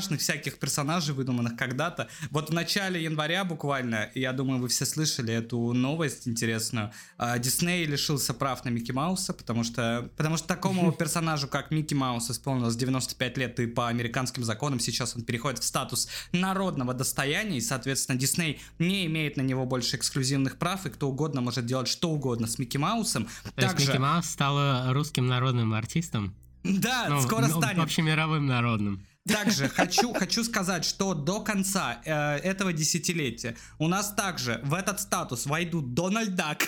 мультяшных всяких персонажей, выдуманных когда-то. Вот в начале января буквально, я думаю, вы все слышали эту новость интересную. э, Дисней лишился прав на Микки Мауса, потому что, потому что такому персонажу, как Микки Маус, исполнилось 95 лет, и по американским законам сейчас он переходит в статус народного достояния, и, соответственно, Дисней не имеет на него больше эксклюзивных прав, и кто угодно может делать что угодно с Микки Маусом. То есть Микки Маус стал русским народным артистом? Да, Ну, скоро ну, станет. Вообще мировым народным. Также хочу, хочу сказать, что до конца э, этого десятилетия у нас также в этот статус войдут Дональд Дак,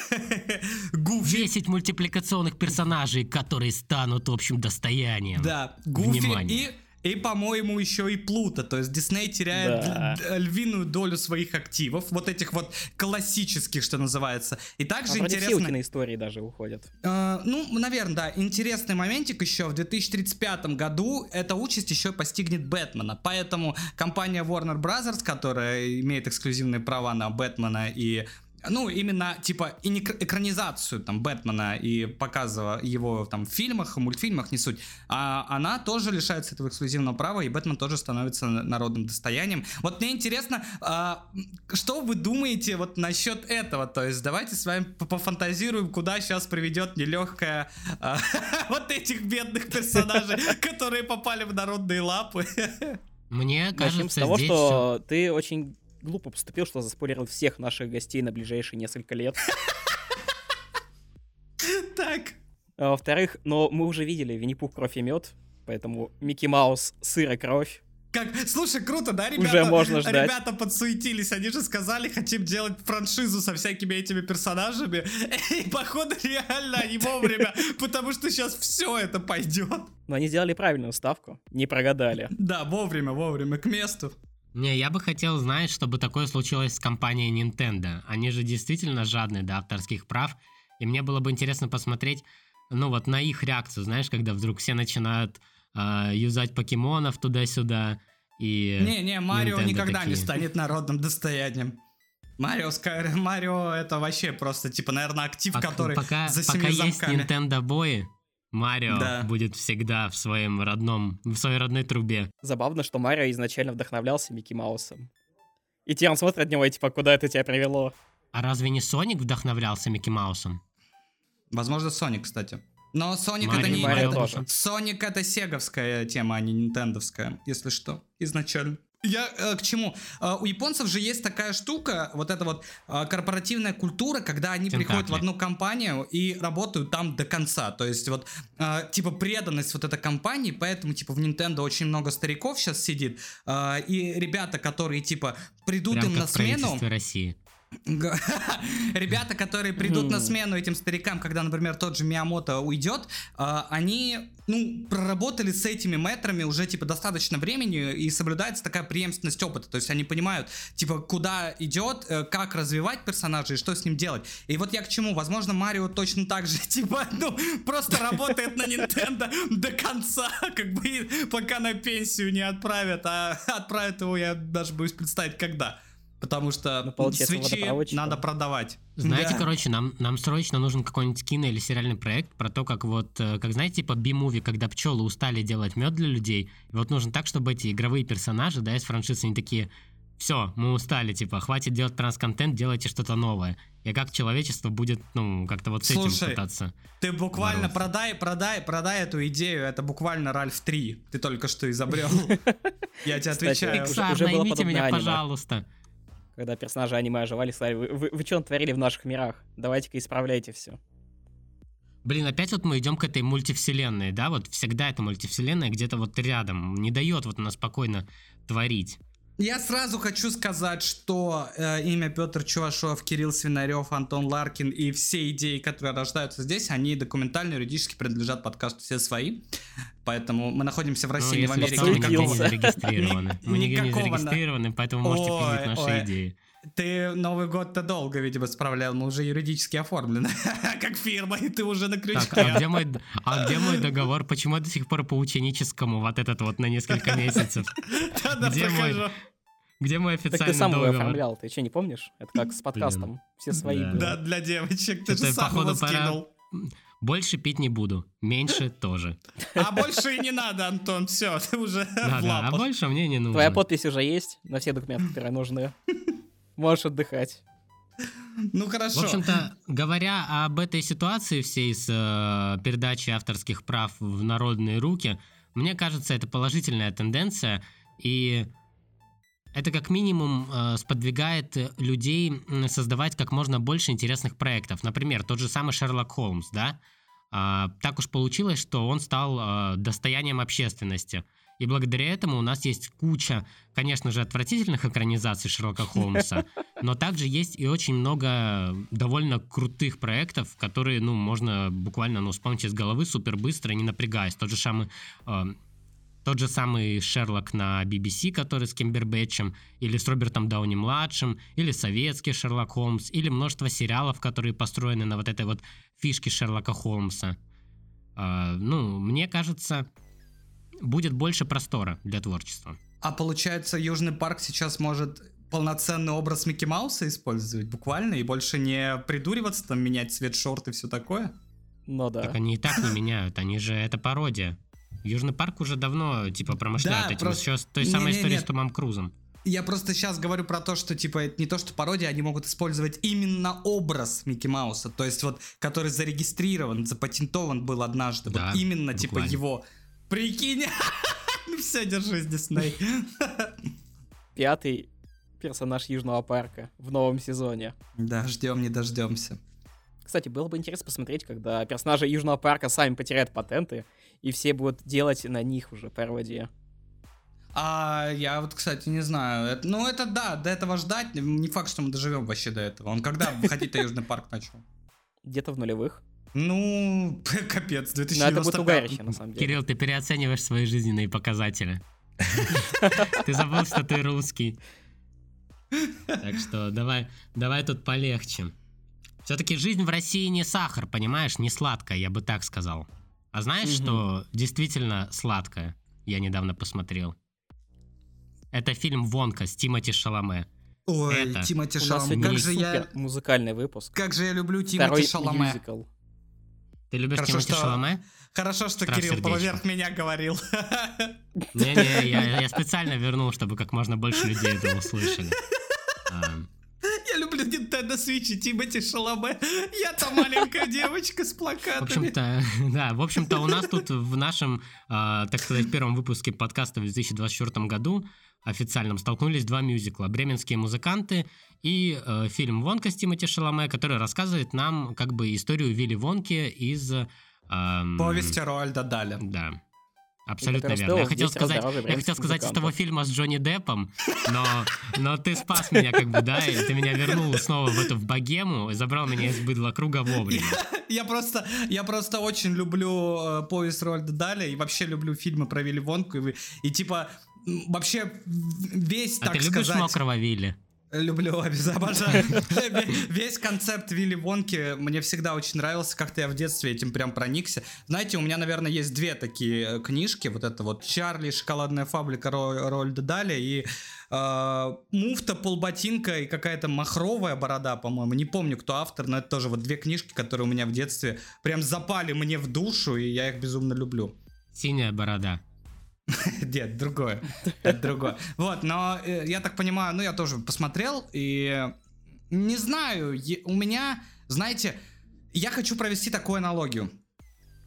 Гуфи, 10 мультипликационных персонажей, которые станут общим достоянием. да, Гуфи Внимание. и и, по-моему, еще и Плута. То есть Дисней теряет Да. львиную долю своих активов, вот этих вот классических, что называется. И А также вроде интересно... все истории даже уходят. Э, ну, наверное, да. Интересный моментик еще. В 2035 году эта участь еще постигнет Бэтмена. Поэтому компания Warner Brothers, которая имеет эксклюзивные права на Бэтмена и ну, именно, типа, и не экранизацию, там, Бэтмена и показывая его, там, в фильмах, мультфильмах, не суть, а она тоже лишается этого эксклюзивного права, и Бэтмен тоже становится народным достоянием. Вот мне интересно, а, что вы думаете вот насчет этого? То есть давайте с вами по- пофантазируем, куда сейчас приведет нелегкая а, вот этих бедных персонажей, которые попали в народные лапы. Мне Начнем кажется, с того, здесь что ты очень глупо поступил, что заспойлерил всех наших гостей на ближайшие несколько лет. Так. А во-вторых, но мы уже видели Винни-Пух, кровь и мед, поэтому Микки Маус, сыр и кровь. Как, слушай, круто, да, ребята? Уже можно ждать. Ребята подсуетились, они же сказали, хотим делать франшизу со всякими этими персонажами. И походу реально они вовремя, потому что сейчас все это пойдет. Но они сделали правильную ставку, не прогадали. Да, вовремя, вовремя, к месту. Не, я бы хотел, знаешь, чтобы такое случилось с компанией Nintendo. Они же действительно жадны до авторских прав. И мне было бы интересно посмотреть, ну вот на их реакцию, знаешь, когда вдруг все начинают а, юзать покемонов туда-сюда. И Не-не, Марио Nintendo никогда не такие. станет народным достоянием. Марио, Марио это вообще просто, типа, наверное, актив, Пок- который пока, за пока семью есть замками. Nintendo бои, Марио Да. будет всегда в своем родном, в своей родной трубе. Забавно, что Марио изначально вдохновлялся Микки Маусом. И теперь он смотрит от него и типа, куда это тебя привело? А разве не Соник вдохновлялся Микки Маусом? Возможно, Соник, кстати. Но Соник это не... Это- тоже. Соник это сеговская тема, а не нинтендовская, если что, изначально. Я э, к чему? Э, у японцев же есть такая штука, вот эта вот э, корпоративная культура, когда они Тентакли. приходят в одну компанию и работают там до конца. То есть вот э, типа преданность вот этой компании, поэтому типа в Nintendo очень много стариков сейчас сидит. э, и ребята, которые типа придут Прям им на смену. России. Ребята, которые придут на смену этим старикам, когда, например, тот же Миямото уйдет, а, они, ну, проработали с этими метрами уже, типа, достаточно времени, и соблюдается такая преемственность опыта, то есть они понимают, типа, куда идет, э, как развивать персонажа и что с ним делать. И вот я к чему, возможно, Марио точно так же, типа, ну, просто работает на Nintendo до конца, как бы, пока на пенсию не отправят, а отправят его, я даже боюсь представить, когда. Потому что Ну, получается, свечи надо продавать. Знаете, Да. короче, нам, нам срочно нужен какой-нибудь кино или сериальный проект про то, как вот, э, как знаете, типа би-муви, когда пчелы устали делать мед для людей. И вот нужно так, чтобы эти игровые персонажи, да, из франшизы, они такие, все, мы устали, типа, хватит делать транс-контент, делайте что-то новое. И как человечество будет, ну, как-то вот с этим Слушай, пытаться. Ты буквально бороться. продай, продай, продай эту идею. Это буквально Ральф 3. Ты только что изобрел. Я тебе отвечаю. уже- Пиксар, наймите меня, пожалуйста. Когда персонажи аниме оживали, сказали, вы, вы, вы что натворили в наших мирах? Давайте-ка исправляйте все. Блин, опять вот мы идем к этой мультивселенной, да, вот всегда эта мультивселенная где-то вот рядом, не дает вот она спокойно творить. Я сразу хочу сказать, что э, имя Петр Чувашов, Кирилл Свинарев, Антон Ларкин и все идеи, которые рождаются здесь, они документально, юридически принадлежат подкасту «Все свои». Поэтому мы находимся в России, не в Ну, Америке. мы нигде не зарегистрированы. Мы нигде не зарегистрированы, поэтому можете пилить наши идеи. Ты Новый год-то долго, видимо, справлял, мы уже юридически оформлены, как фирма, и ты уже на крючке. Так, а где, мой, а где мой договор? Почему я до сих пор по ученическому вот этот вот на несколько месяцев? Да-да, где мой прохожу. Где мой Так официальный ты сам его договор? оформлял, ты что, не помнишь? Это как с подкастом. Все свои Да. были. Да, для девочек, ты же сам его пора- скинул. Больше пить не буду, меньше тоже. А больше и не надо, Антон, все, ты уже в Да-да, а больше мне не нужно. Твоя подпись уже есть на все документы, которые нужны. Можешь отдыхать. Ну В хорошо. общем-то, говоря об этой ситуации всей с э, передачей авторских прав в народные руки, мне кажется, это положительная тенденция, и это как минимум э, сподвигает э, людей создавать как можно больше интересных проектов. Например, тот же самый Шерлок Холмс, да? А, так уж получилось, что он стал э, достоянием общественности. И благодаря этому у нас есть куча, конечно же, отвратительных экранизаций Шерлока Холмса, но также есть и очень много довольно крутых проектов, которые, ну, можно буквально, ну, вспомнить из головы супер быстро, не напрягаясь. Тот же самый, э, тот же самый Шерлок на BBC, который с Кимбербэтчем, или с Робертом Дауни-младшим, или советский Шерлок Холмс, или множество сериалов, которые построены на вот этой вот фишке Шерлока Холмса. Э, ну, мне кажется, будет больше простора для творчества. А получается, Южный парк сейчас может полноценный образ Микки Мауса использовать буквально и больше не придуриваться, там менять цвет шорт и все такое? Ну да. Так они и так не меняют, они же это пародия. Южный парк уже давно, типа, промышляет Да, этим. просто- Еще с той Не, самой не, историей нет. с Томом Крузом. Я просто сейчас говорю про то, что, типа, это не то, что пародия, они могут использовать именно образ Микки Мауса, то есть вот, который зарегистрирован, запатентован был однажды, Да, вот именно, типа, буквально. его. Прикинь! Ну все, держись, Дисней. Пятый персонаж Южного парка в новом сезоне. Да, ждем, не дождемся. Кстати, было бы интересно посмотреть, когда персонажи Южного парка сами потеряют патенты, и все будут делать на них уже пародии. А я вот, кстати, не знаю. Это- ну, это да, до этого ждать. Не факт, что мы доживем вообще до этого. Он когда выходить-то Южный парк начал? Где-то в нулевых. Ну, капец, Но это будет 2095. угарище, на самом деле. Кирилл, ты переоцениваешь свои жизненные показатели. Ты забыл, что ты русский. Так что давай, давай тут полегче. Все-таки жизнь в России не сахар, понимаешь, не сладкая, я бы так сказал. А знаешь, что действительно сладкое? Я недавно посмотрел. Это фильм «Вонка» с Тимоти Шаломе. Ой, Это. Тимати Шаломе. Как же я... музыкальный выпуск. Как же я люблю Второй Тимати Шаломе. мюзикл. Ты любишь Хорошо, Тимоти что- Шаломе? Хорошо, что Страх Кирилл сердечко. поверх меня говорил. Не-не, я, я специально вернул, чтобы как можно больше людей это услышали. А, Я люблю Nintendo Switch Тимати Шаломе. Я та маленькая девочка с плакатами. В общем-то, да, в общем-то у нас тут в нашем, а, так сказать, первом выпуске подкаста в 2024 году официальном столкнулись два мюзикла «Бременские музыканты» и э, фильм «Вонка» с Тимати Шаломе, который рассказывает нам как бы историю Вилли Вонки из... Эм, Повести Роальда Даля. Да. Абсолютно верно. Я хотел сказать, я хотел сказать из того фильма с Джонни Деппом, но, но ты спас меня как бы, да, и ты меня вернул снова в эту в богему и забрал меня из быдла круга вовремя. Я, я просто, я просто очень люблю э, повесть Рольда Даля и вообще люблю фильмы про Вилли Вонку и, и типа вообще весь, а так ты сказать... любишь мокрого Вилли? Люблю, обожаю. Весь концепт Вилли Вонки мне всегда очень нравился, как-то я в детстве этим прям проникся. Знаете, у меня, наверное, есть две такие э, книжки, вот это вот «Чарли. Шоколадная фабрика» Рольда Дали и э, «Муфта. Полботинка» и какая-то махровая борода, по-моему. Не помню, кто автор, но это тоже вот две книжки, которые у меня в детстве прям запали мне в душу, и я их безумно люблю. «Синяя борода». Нет, другое. Это другое. Вот, но э, я так понимаю, ну я тоже посмотрел, и не знаю, у меня, знаете, я хочу провести такую аналогию.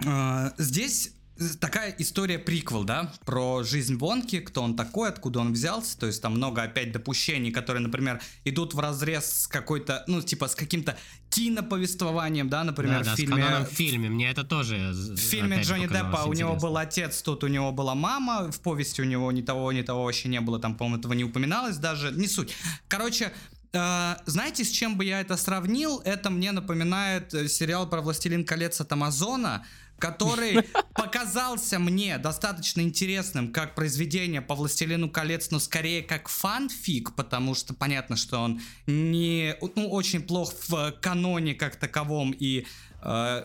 Э, здесь такая история приквел, да, про жизнь Вонки, кто он такой, откуда он взялся, то есть там много опять допущений, которые, например, идут в разрез с какой-то, ну, типа, с каким-то киноповествованием, да, например, да, в фильме... в фильме, мне это тоже В фильме Джонни Деппа у него был отец, тут у него была мама, в повести у него ни того, ни того вообще не было, там, по-моему, этого не упоминалось даже, не суть. Короче, знаете, с чем бы я это сравнил? Это мне напоминает э, сериал про «Властелин колец» от Амазона, который показался мне достаточно интересным как произведение по «Властелину колец», но скорее как фанфик, потому что понятно, что он не, ну, очень плох в каноне как таковом и Э,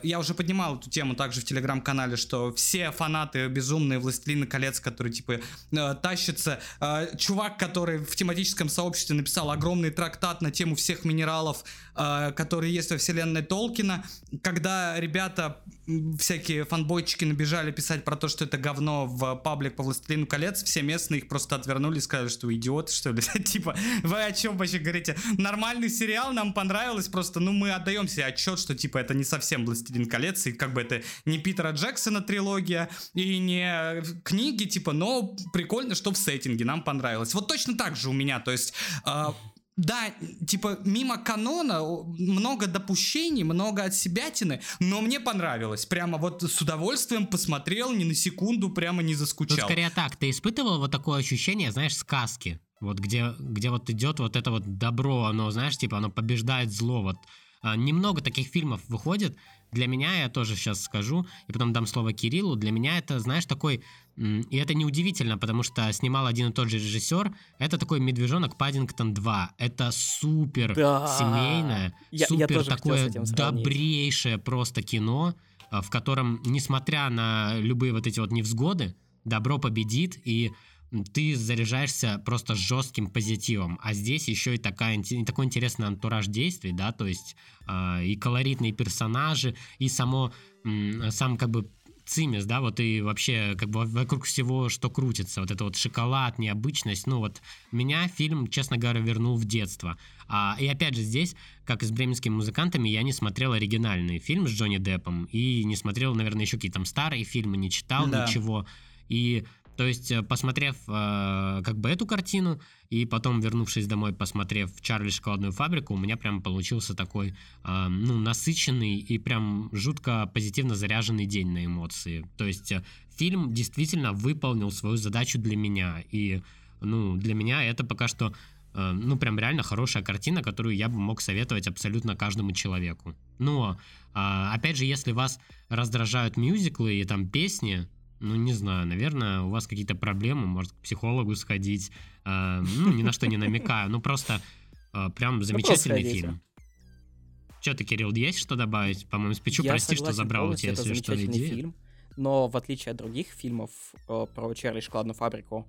я уже поднимал эту тему также в телеграм-канале, что все фанаты безумные Властелина колец, которые типа э, тащатся. Э, чувак, который в тематическом сообществе написал огромный трактат на тему всех минералов, которые есть во вселенной Толкина. Когда ребята, всякие фанбойчики набежали писать про то, что это говно в паблик по Властелину колец, все местные их просто отвернули и сказали, что вы идиоты, что ли. типа, вы о чем вообще говорите? Нормальный сериал, нам понравилось, просто, ну, мы отдаем себе отчет, что типа это не совсем «Властелин колец», и как бы это не Питера Джексона трилогия, и не книги, типа, но прикольно, что в сеттинге, нам понравилось. Вот точно так же у меня, то есть... Э, да, типа, мимо канона много допущений, много от себятины, но мне понравилось. Прямо вот с удовольствием посмотрел, ни на секунду прямо не заскучал. Ну, скорее так, ты испытывал вот такое ощущение, знаешь, сказки? Вот где, где вот идет вот это вот добро, оно, знаешь, типа, оно побеждает зло. Вот а, немного таких фильмов выходит. Для меня, я тоже сейчас скажу, и потом дам слово Кириллу, для меня это, знаешь, такой... И это неудивительно, потому что снимал один и тот же режиссер. Это такой «Медвежонок Паддингтон 2». Это супер да. семейное, я, супер я такое добрейшее просто кино, а, в котором, несмотря на любые вот эти вот невзгоды, добро победит, и ты заряжаешься просто жестким позитивом. А здесь еще и такая, такой интересный антураж действий, да, то есть э, и колоритные персонажи, и само, э, сам как бы цимис, да, вот и вообще как бы вокруг всего, что крутится, вот это вот шоколад, необычность, ну вот меня фильм, честно говоря, вернул в детство. А, и опять же здесь, как и с бременскими музыкантами, я не смотрел оригинальный фильм с Джонни Деппом и не смотрел, наверное, еще какие-то там старые фильмы, не читал да. ничего. И то есть, э, посмотрев э, как бы эту картину, и потом, вернувшись домой, посмотрев «Чарли шоколадную фабрику», у меня прям получился такой, э, ну, насыщенный и прям жутко позитивно заряженный день на эмоции. То есть, э, фильм действительно выполнил свою задачу для меня, и, ну, для меня это пока что э, ну, прям реально хорошая картина, которую я бы мог советовать абсолютно каждому человеку. Но, а, опять же, если вас раздражают мюзиклы и там песни, ну, не знаю, наверное, у вас какие-то проблемы, может, к психологу сходить. Э, ну, ни на что не намекаю, ну, просто э, прям ну, замечательный ну, фильм. Что ты, Кирилл, есть что добавить? По-моему, спечу, Я прости, что забрал у тебя, если что, идею. фильм, но в отличие от других фильмов э, про Чарли шоколадную фабрику,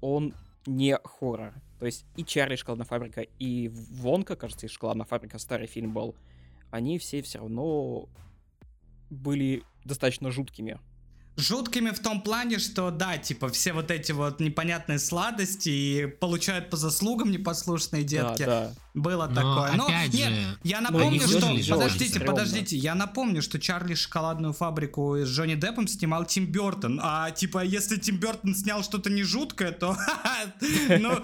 он не хоррор. То есть и Чарли шоколадная фабрика, и Вонка, кажется, и шоколадная фабрика, старый фильм был, они все все равно были достаточно жуткими жуткими в том плане, что да, типа все вот эти вот непонятные сладости и получают по заслугам непослушные детки. Да, да. Было Но такое. Но, опять нет, же, я напомню, что... выжили Подождите, подождите, я напомню, что Чарли шоколадную фабрику с Джонни Деппом снимал Тим Бертон. А типа, если Тим Бертон снял что-то не жуткое, то... Ну,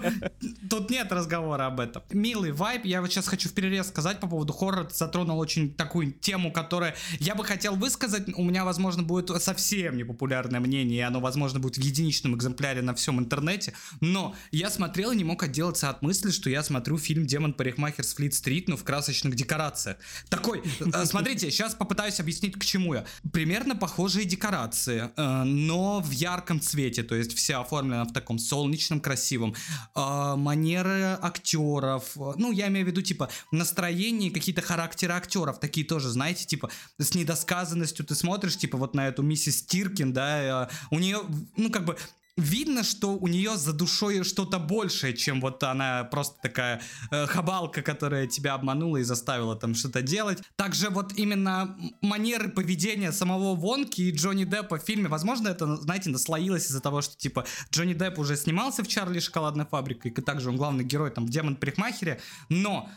тут нет разговора об этом. Милый вайп, я вот сейчас хочу в перерез сказать по поводу хоррора. Ты затронул очень такую тему, которая я бы хотел высказать. У меня, возможно, будет совсем непопулярное мнение, и оно, возможно, будет в единичном экземпляре на всем интернете. Но я смотрел и не мог отделаться от мысли, что я смотрю фильм «Демон парикмахер с Флит-стрит», но в красочных декорациях. Такой, э, смотрите, сейчас попытаюсь объяснить, к чему я. Примерно похожие декорации, э, но в ярком цвете, то есть все оформлено в таком солнечном, красивом. Э, Манеры актеров, ну, я имею в виду, типа, настроение, какие-то характеры актеров, такие тоже, знаете, типа, с недосказанностью ты смотришь, типа, вот на эту миссис Тиркин, да, у нее, ну, как бы, видно, что у нее за душой что-то большее, чем вот она просто такая э, хабалка, которая тебя обманула и заставила там что-то делать. Также вот именно манеры поведения самого Вонки и Джонни Деппа в фильме, возможно, это, знаете, наслоилось из-за того, что, типа, Джонни Депп уже снимался в «Чарли шоколадной фабрике», и также он главный герой там в «Демон-парикмахере», но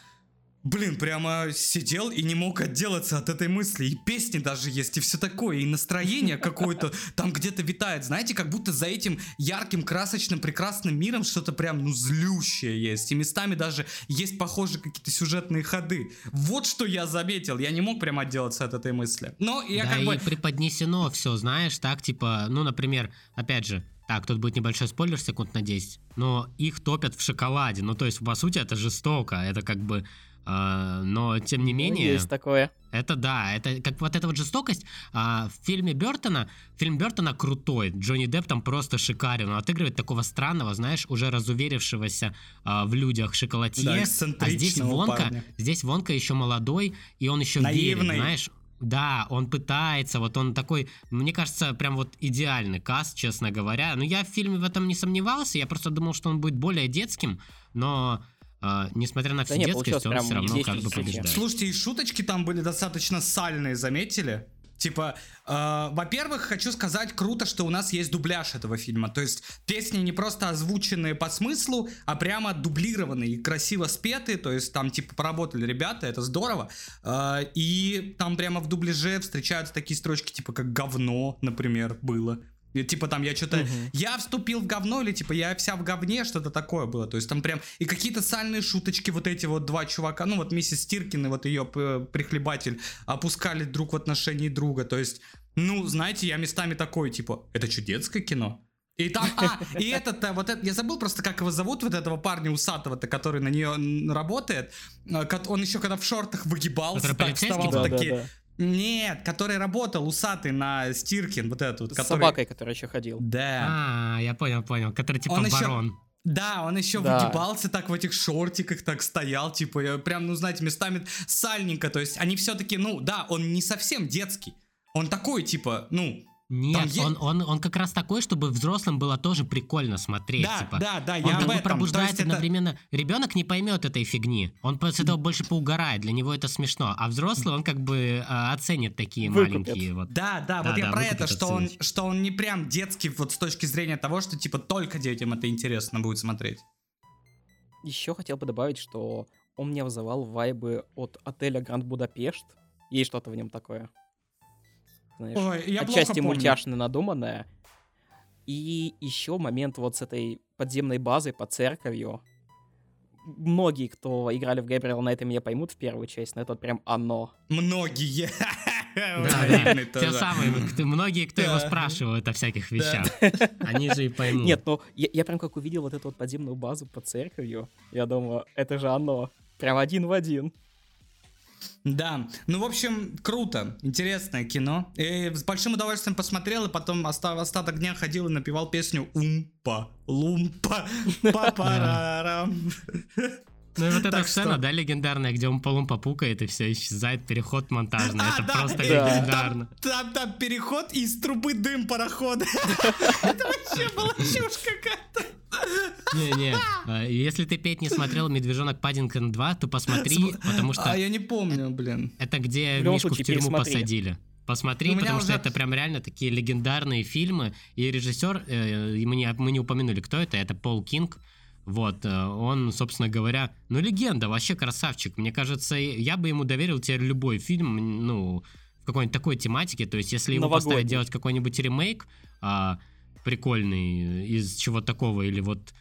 Блин, прямо сидел и не мог отделаться от этой мысли. И песни даже есть, и все такое, и настроение какое-то там где-то витает. Знаете, как будто за этим ярким, красочным, прекрасным миром что-то прям, ну, злющее есть. И местами даже есть похожие какие-то сюжетные ходы. Вот что я заметил. Я не мог прям отделаться от этой мысли. Но я да как и бы... преподнесено все, знаешь, так, типа, ну, например, опять же, так, тут будет небольшой спойлер, секунд на 10, но их топят в шоколаде, ну, то есть, по сути, это жестоко, это как бы, но, тем не Ну, менее, Есть такое. это да, это как вот эта вот жестокость. А, в фильме Бертона, фильм Бертона крутой. Джонни Депп там просто шикарен. Он отыгрывает такого странного, знаешь, уже разуверившегося а, в людях шоколадье. Да, а здесь Вонка, парня. здесь Вонка еще молодой, и он еще верит, Наивный. знаешь. Да, он пытается, вот он такой, мне кажется, прям вот идеальный каст, честно говоря. Но я в фильме в этом не сомневался, я просто думал, что он будет более детским, но а, несмотря на Да всю не, детскость, получилось он все равно как бы побеждает. Слушайте, и шуточки там были достаточно сальные, заметили? Типа, э, во-первых, хочу сказать, круто, что у нас есть дубляж этого фильма. То есть песни не просто озвученные по смыслу, а прямо дублированные и красиво спетые. То есть там типа поработали ребята, это здорово. Э, и там прямо в дубляже встречаются такие строчки, типа как говно, например, было. И, типа там я что-то... Мгм. Я вступил в говно или типа я вся в говне, что-то такое было. То есть там прям... И какие-то сальные шуточки вот эти вот два чувака, ну вот миссис Тиркин и вот ее прихлебатель опускали друг в отношении друга. То есть, ну, знаете, я местами такой, типа, это что, детское кино? И там, а, и этот, э, вот это, я забыл просто, как его зовут, вот этого парня усатого-то, который на нее работает. Э, Он еще когда в шортах выгибался, так вставал Да, да, такие... да. Нет, который работал, усатый на Стиркин, вот этот вот. С который- собакой, которая еще ходил. Да. А, я понял, понял. Который типа Он еще- барон. Да, он еще Да. выгибался так в этих шортиках, так стоял, типа, я прям, ну, знаете, местами сальненько, то есть они все-таки, ну, да, он не совсем детский, он такой, типа, ну, Нет, Там он, он, он как раз такой, чтобы взрослым было тоже прикольно смотреть. да, типа. да, да, Он я как об бы этом. То пробуждает есть это- одновременно. Ребенок не поймет этой фигни. Он по- с этого больше поугарает. Для него это смешно. А взрослый, он как бы а, оценит такие Выкупит. маленькие. Вот. Да, да, вот Да, я да, про это, что он, что он не прям детский вот с точки зрения того, что, типа, только детям это интересно будет смотреть. Еще хотел бы добавить, что он мне вызывал вайбы от отеля Гранд Будапешт. Есть что-то в нем такое. Знаешь, Ой, я отчасти мультяшно надуманное. И еще момент вот с этой подземной базой под церковью. Многие, кто играли в Габриэл Найт, меня поймут в первую часть, но это вот прям оно. Многие. Да, Те самые, многие, кто его спрашивают о всяких вещах. Они же и поймут. Нет, ну я, я прям как увидел вот эту вот подземную базу под церковью, я думаю, это же оно. Прям один в один. Да, ну, в общем, круто, интересное кино. И с большим удовольствием посмотрел, и потом оста- остаток дня ходил и напевал песню «Умпа, лумпа, папарарам». Ну и вот эта сцена, что- да, легендарная, где он полум попукает и все исчезает, переход монтажный. А, Это да, просто легендарно. Там, там переход и из трубы дым парохода. Это вообще была чушь какая-то. Не-не, а, если ты петь не смотрел «Медвежонок Паддингтон 2», то посмотри, потому что А я не помню, блин. это где Мишку в тюрьму посадили. Посмотри, потому что это прям реально такие легендарные фильмы. И режиссер, э, мы, не, мы не упомянули, кто это, это Пол Кинг. Вот, э, он, собственно говоря, ну, легенда, вообще красавчик. Мне кажется, я бы ему доверил теперь любой фильм, ну, в какой-нибудь такой тематике. То есть, если его поставить делать какой-нибудь ремейк а, прикольный из чего такого, или вот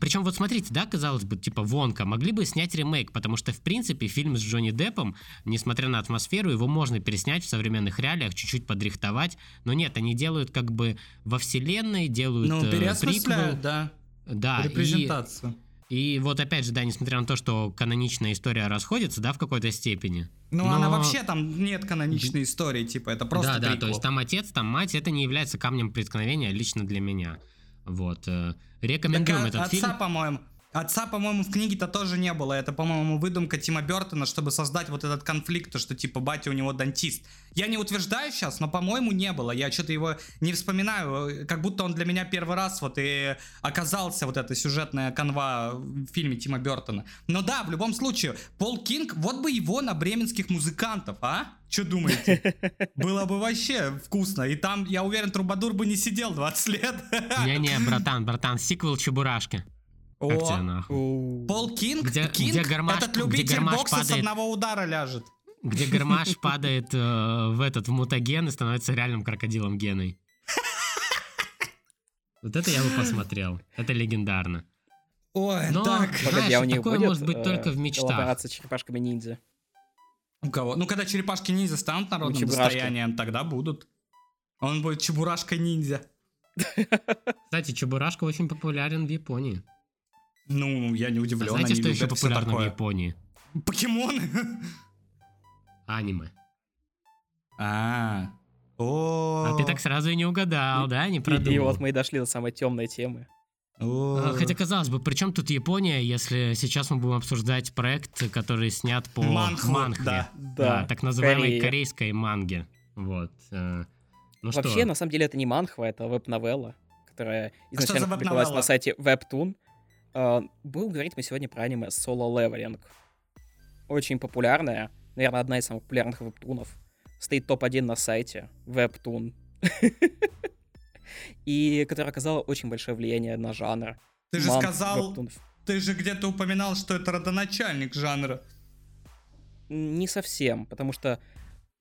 причем вот смотрите, да, казалось бы, типа Вонка, могли бы снять ремейк, потому что, в принципе, фильм с Джонни Деппом, несмотря на атмосферу, его можно переснять в современных реалиях, чуть-чуть подрихтовать, но нет, они делают как бы во вселенной, делают ну, э, приквел. да. Да, Репрезентацию. И, и вот опять же, да, несмотря на то, что каноничная история расходится, да, в какой-то степени. Ну, но... она вообще там нет каноничной истории, типа, это просто Да, прикол. да, то есть там отец, там мать, это не является камнем преткновения лично для меня. Вот. Э, рекомендуем так, этот отца, фильм. По-моему, Отца, по-моему, в книге-то тоже не было. Это, по-моему, выдумка Тима Бертона, чтобы создать вот этот конфликт, то, что типа батя у него дантист. Я не утверждаю сейчас, но, по-моему, не было. Я что-то его не вспоминаю. Как будто он для меня первый раз вот и оказался вот эта сюжетная канва в фильме Тима Бертона. Но да, в любом случае, Пол Кинг, вот бы его на бременских музыкантов, а? Что думаете? Было бы вообще вкусно. И там, я уверен, Трубадур бы не сидел 20 лет. Не-не, братан, братан, сиквел Чебурашки. Как О, тебе нахуй? Пол Кинг, где, Кинг где гармаш, этот любитель где гармаш бокса падает, с одного удара ляжет. Где гармаш падает э, в этот в мутаген и становится реальным крокодилом Геной. Вот это я бы посмотрел. Это легендарно. Ой, Но, так. Погоди, а у них такое будет, может быть э, только в мечтах. Коллаборация с черепашками ниндзя. У кого? Ну, когда черепашки ниндзя станут народным достоянием, тогда будут. Он будет чебурашкой ниндзя. Кстати, чебурашка очень популярен в Японии. Ну, я не удивлен. А знаете, что еще популярно в Японии? Покемоны. Аниме. А, о. А ты так сразу и не угадал, да? Не продумал. И вот мы и дошли до самой темной темы. А, хотя, казалось бы, при чем тут Япония, если сейчас мы будем обсуждать проект, который снят по манхве. Да, да, так называемой корейской манге. Вот. Э, ну Вообще, что? на самом деле, это не манхва, это веб-новелла, которая а изначально а публиковалась на сайте Webtoon. Uh, будем говорить мы сегодня про аниме Solo Leveling. Очень популярная, наверное, одна из самых популярных вебтунов. Стоит топ-1 на сайте Webtoon. И которая оказала очень большое влияние на жанр. Ты же сказал, ты же где-то упоминал, что это родоначальник жанра. Не совсем, потому что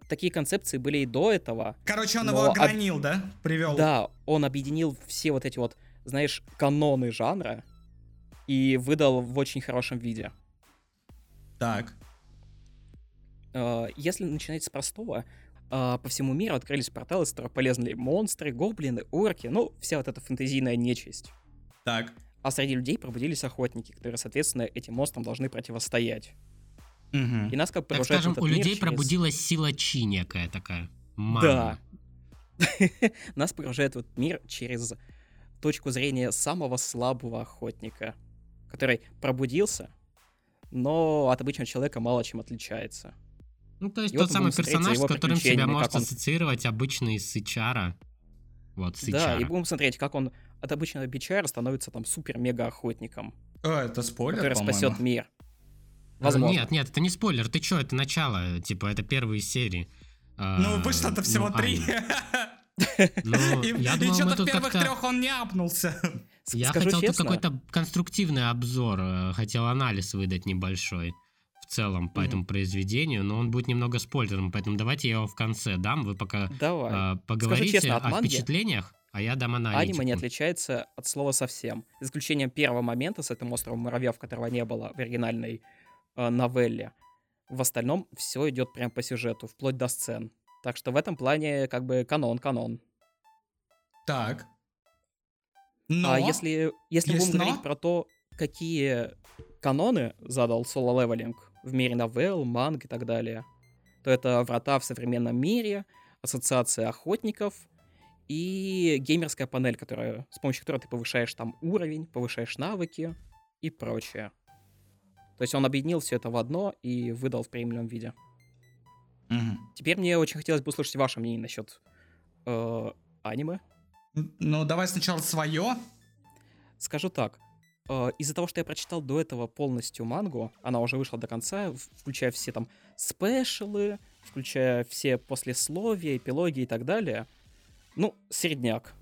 такие концепции были и до этого. Короче, он его огранил, об... да? Привел. Да, он объединил все вот эти вот, знаешь, каноны жанра и выдал в очень хорошем виде. Так. А, если начинать с простого, а, по всему миру открылись порталы, с которых полезли монстры, гоблины, орки, ну, вся вот эта фэнтезийная нечисть. Так. А среди людей пробудились охотники, которые, соответственно, этим монстрам должны противостоять. Угу. И нас как Так скажем, у людей через... пробудилась сила чи некая такая. Мана. Да. нас погружает в этот мир через точку зрения самого слабого охотника, который пробудился, но от обычного человека мало чем отличается. Ну, то есть и тот вот самый персонаж, с которым себя может он... ассоциировать обычный с HR. Вот, с Да, и будем смотреть, как он от обычного бичара становится там супер-мега-охотником. А, это спойлер, Который по-моему. спасет мир. Возможно. Нет, нет, это не спойлер. Ты чё, это начало, типа, это первые серии. А, ну, вышло-то всего ну, три. Ну, и, я думаю, и что-то в первых трех он не апнулся. Я Скажу хотел честно, тут какой-то конструктивный обзор, э, хотел анализ выдать небольшой в целом по mm-hmm. этому произведению, но он будет немного спойлером, поэтому давайте я его в конце дам, вы пока Давай. э, поговорите честно, о манги, впечатлениях, а я дам аналитику. Аниме не отличается от слова совсем, за исключением первого момента с этим островом муравьев, которого не было в оригинальной э, новелле. В остальном все идет прям по сюжету, вплоть до сцен. Так что в этом плане как бы канон-канон. Так. А но... А если, если будем но... говорить про то, какие каноны задал Solo Leveling в мире новелл, манг и так далее, то это врата в современном мире, ассоциация охотников и геймерская панель, которая, с помощью которой ты повышаешь там уровень, повышаешь навыки и прочее. То есть он объединил все это в одно и выдал в премиум виде. Угу. Теперь мне очень хотелось бы услышать ваше мнение насчет э, аниме. Ну, давай сначала свое. Скажу так. Э, из-за того, что я прочитал до этого полностью мангу, она уже вышла до конца, включая все там спешалы, включая все послесловия, эпилоги и так далее. Ну, средняк.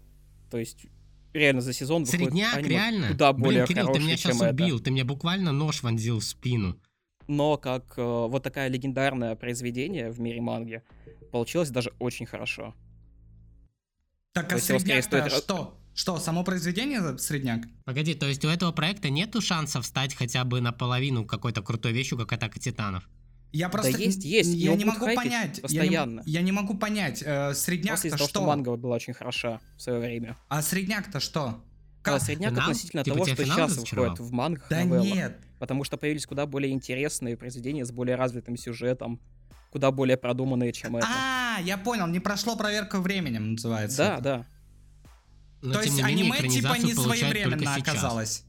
То есть реально за сезон выходит Средняк, аниме реально? куда более Блин, Кирилл, ты хорошее, меня сейчас чем это. убил. Ты мне буквально нож вонзил в спину. Но как э, вот такое легендарное произведение в мире манги получилось даже очень хорошо. Так, То а средняк стоит- что? Что, само произведение средняк? Погоди, то есть у этого проекта нету шансов стать хотя бы наполовину какой-то крутой вещью, как «Атака титанов»? Я просто... есть, есть, Я не могу понять. я не- постоянно. Я не, могу понять. э, средняк-то того, что? что манга была очень хороша в свое время. А средняк-то что? А Как? средняк Финал? относительно Типа того, что сейчас выходит в мангах, Да новеллах. нет. Потому что появились куда более интересные произведения с более развитым сюжетом, куда более продуманные, чем это. А, я понял, не прошло проверку временем, называется. Да, это. да. Но, То есть менее, аниме типа не своевременно оказалось.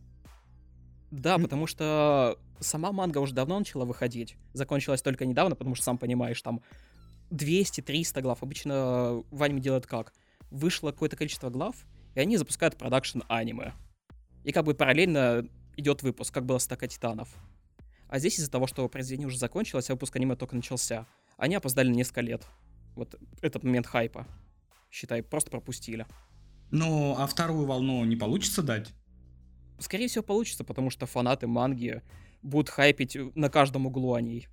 Да, потому что сама манга уже давно начала выходить. Закончилась только недавно, потому что, сам понимаешь, там 200-300 глав. Обычно в аниме делают как? Вышло какое-то количество глав, и они запускают продакшн аниме. И как бы параллельно идет выпуск, как было с Атака Титанов. А здесь из-за того, что произведение уже закончилось, а выпуск аниме только начался, они опоздали на несколько лет. Вот этот момент хайпа. Считай, просто пропустили. Ну, а вторую волну не получится дать? Скорее всего, получится, потому что фанаты манги будут хайпить на каждом углу о ней.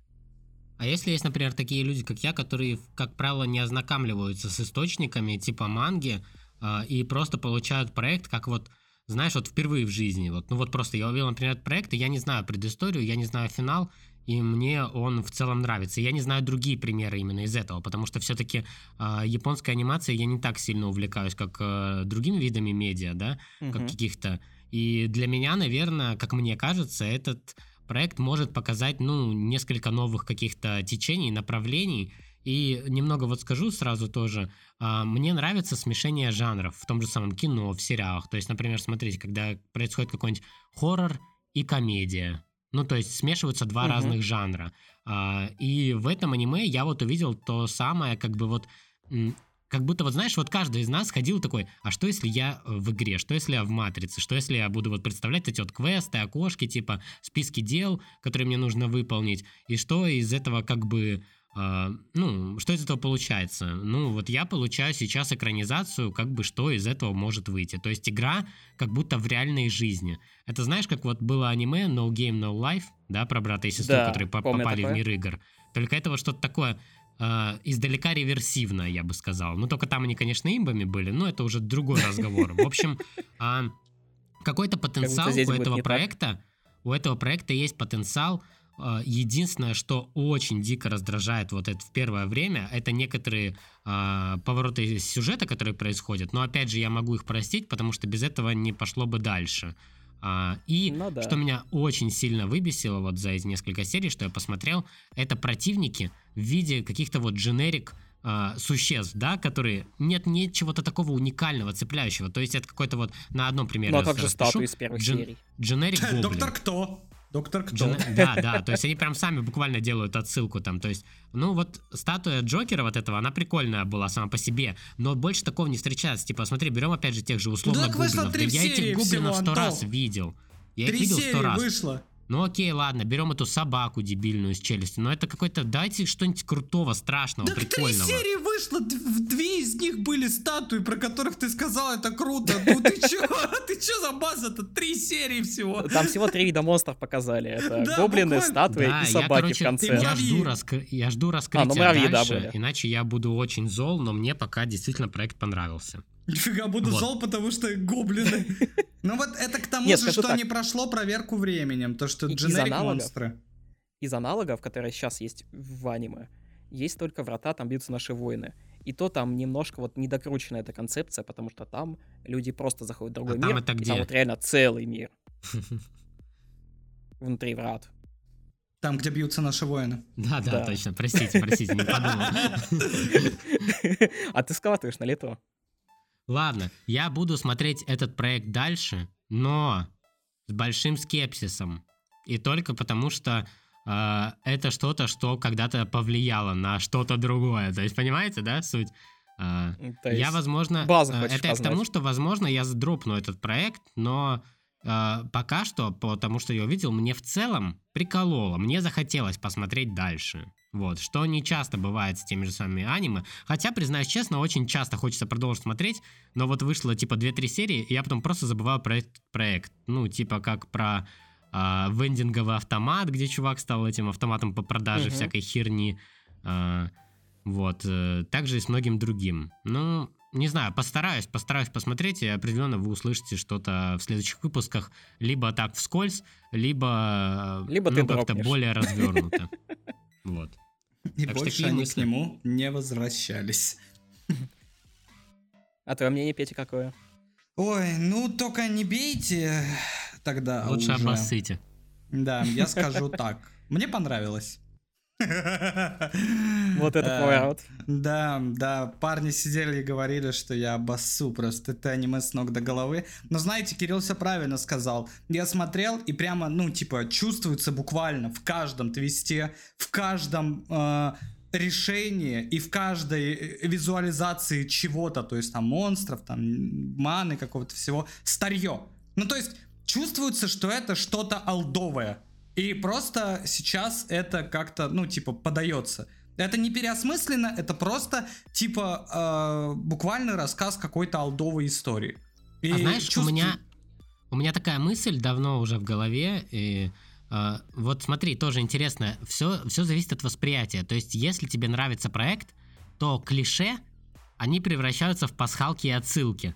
А если есть, например, такие люди, как я, которые, как правило, не ознакомливаются с источниками типа манги а, и просто получают проект, как вот, знаешь, вот впервые в жизни. Вот, ну вот просто я увидел, например, этот проект, и я не знаю предысторию, я не знаю финал, и мне он в целом нравится. Я не знаю другие примеры именно из этого, потому что все-таки японской анимацией я не так сильно увлекаюсь, как э, другими видами медиа, да, как Мгм. каких-то. И для меня, наверное, как мне кажется, этот проект может показать, ну, несколько новых каких-то течений, направлений. И немного вот скажу сразу тоже, а, мне нравится смешение жанров в том же самом кино, в сериалах. То есть, например, смотрите, когда происходит какой-нибудь хоррор и комедия. Ну, то есть смешиваются два Мгм. разных жанра. А, И в этом аниме я вот увидел то самое, как бы вот как будто вот знаешь, вот каждый из нас ходил такой, а что если я в игре, что если я в матрице, что если я буду вот представлять эти вот квесты, окошки, типа списки дел, которые мне нужно выполнить, и что из этого как бы ну, что из этого получается? Ну, вот я получаю сейчас экранизацию, как бы что из этого может выйти. То есть игра как будто в реальной жизни. Это знаешь, как вот было аниме No Game No Life, да, про брата и сестру, Да, которые по- попали такое. в мир игр. Только это вот что-то такое а, издалека реверсивное, я бы сказал. Ну, только там они, конечно, имбами были, но это уже другой разговор. В общем, а, какой-то потенциал у этого проекта, у этого проекта есть потенциал. А, Единственное, что очень дико раздражает вот это в первое время, это некоторые а, повороты сюжета, которые происходят. Но опять же, я могу их простить, потому что без этого не пошло бы дальше. А, И Ну да. что меня очень сильно выбесило вот за эти несколько серий, что я посмотрел, это противники в виде каких-то вот дженерик а, существ, да, которые нет нет чего-то такого уникального, цепляющего. То есть это какой-то вот на одном примере. Ну а также распишу. статуи из первых Джен- серий. Дженерик гоблин. Доктор Кто? Доктор Кто? Джен- Да, да, то есть они прям сами буквально делают отсылку там, то есть, ну вот статуя Джокера вот этого, она прикольная была сама по себе, но больше такого не встречается, типа, смотри, берем опять же тех же условно вышло гоблинов, Да три я этих гоблинов всего, сто раз видел, я их Три видел сто раз. вышло. Ну окей, ладно, берем эту собаку дебильную с челюстью, но это какой-то, дайте что-нибудь крутого, страшного, Так три прикольного. серии вышло, две из них были статуи, про которых ты сказал, это круто. Ну ты чё? Чё за база-то? Три серии всего. Там всего три вида монстров показали. Это Да, гоблины, буквально. статуи Да, и я, собаки короче, в конце. Я жду, раскры- я жду раскрытия А, ну муравьи, да, дальше, были. иначе я буду очень зол, но мне пока действительно проект понравился. Нифига, буду Вот. зол, потому что гоблины. Ну вот это к тому Нет, же, что так. не прошло проверку временем. То, что дженерик монстры. Из аналогов, которые сейчас есть в аниме, есть только врата, там бьются наши воины. И то там немножко вот недокручена эта концепция, потому что там люди просто заходят в другой А там мир. это и где? там вот реально целый мир внутри врат. Там, где бьются наши воины. Да, да, Да. точно, простите, простите, не подумал. А ты складываешь на лету. Ладно, я буду смотреть этот проект дальше, но с большим скепсисом. И только потому, что э, это что-то, что когда-то повлияло на что-то другое. То есть, понимаете, да, суть? Э, я, возможно, базу э, хочешь это я к тому, познать. что, возможно, я сдропну этот проект, но э, пока что, потому что я увидел, мне в целом прикололо. Мне захотелось посмотреть дальше. Вот, что не часто бывает с теми же самыми аниме. Хотя, признаюсь честно, очень часто хочется продолжить смотреть, но вот вышло типа 2-3 серии, и я потом просто забываю про этот проект. Ну, типа как про э, вендинговый автомат, где чувак стал этим автоматом по продаже Мгм. всякой херни. Э, вот. э, также и с многим другим. Ну, не знаю, постараюсь, постараюсь посмотреть, и определенно вы услышите что-то в следующих выпусках, либо так вскользь, либо, э, Либо ты ну, как-то дропнешь. более развернуто. Вот. И Так что больше они мысли. к нему не возвращались. А твое мнение, Петя, какое? Ой, ну только не бейте тогда Лучше уже. обоссыте. Да, я скажу так. Мне понравилось. Вот это Э, поворот. Да, да, парни сидели и говорили, что я обоссу просто это аниме с ног до головы. Но знаете, Кирилл все правильно сказал. Я смотрел и прямо, ну, типа, чувствуется буквально в каждом твисте, в каждом э, решении и в каждой э, визуализации чего-то, то есть там монстров, там маны какого-то всего, старье. Ну, то есть чувствуется, что это что-то алдовое. И просто сейчас это как-то, ну, типа, подается. Это не переосмысленно, это просто, типа, э, буквальный рассказ какой-то алдовой истории. И А знаешь, чувствую- у меня у меня такая мысль давно уже в голове. И, э, вот смотри, тоже интересно. Все, все зависит от восприятия. То есть, если тебе нравится проект, то клише они превращаются в пасхалки и отсылки.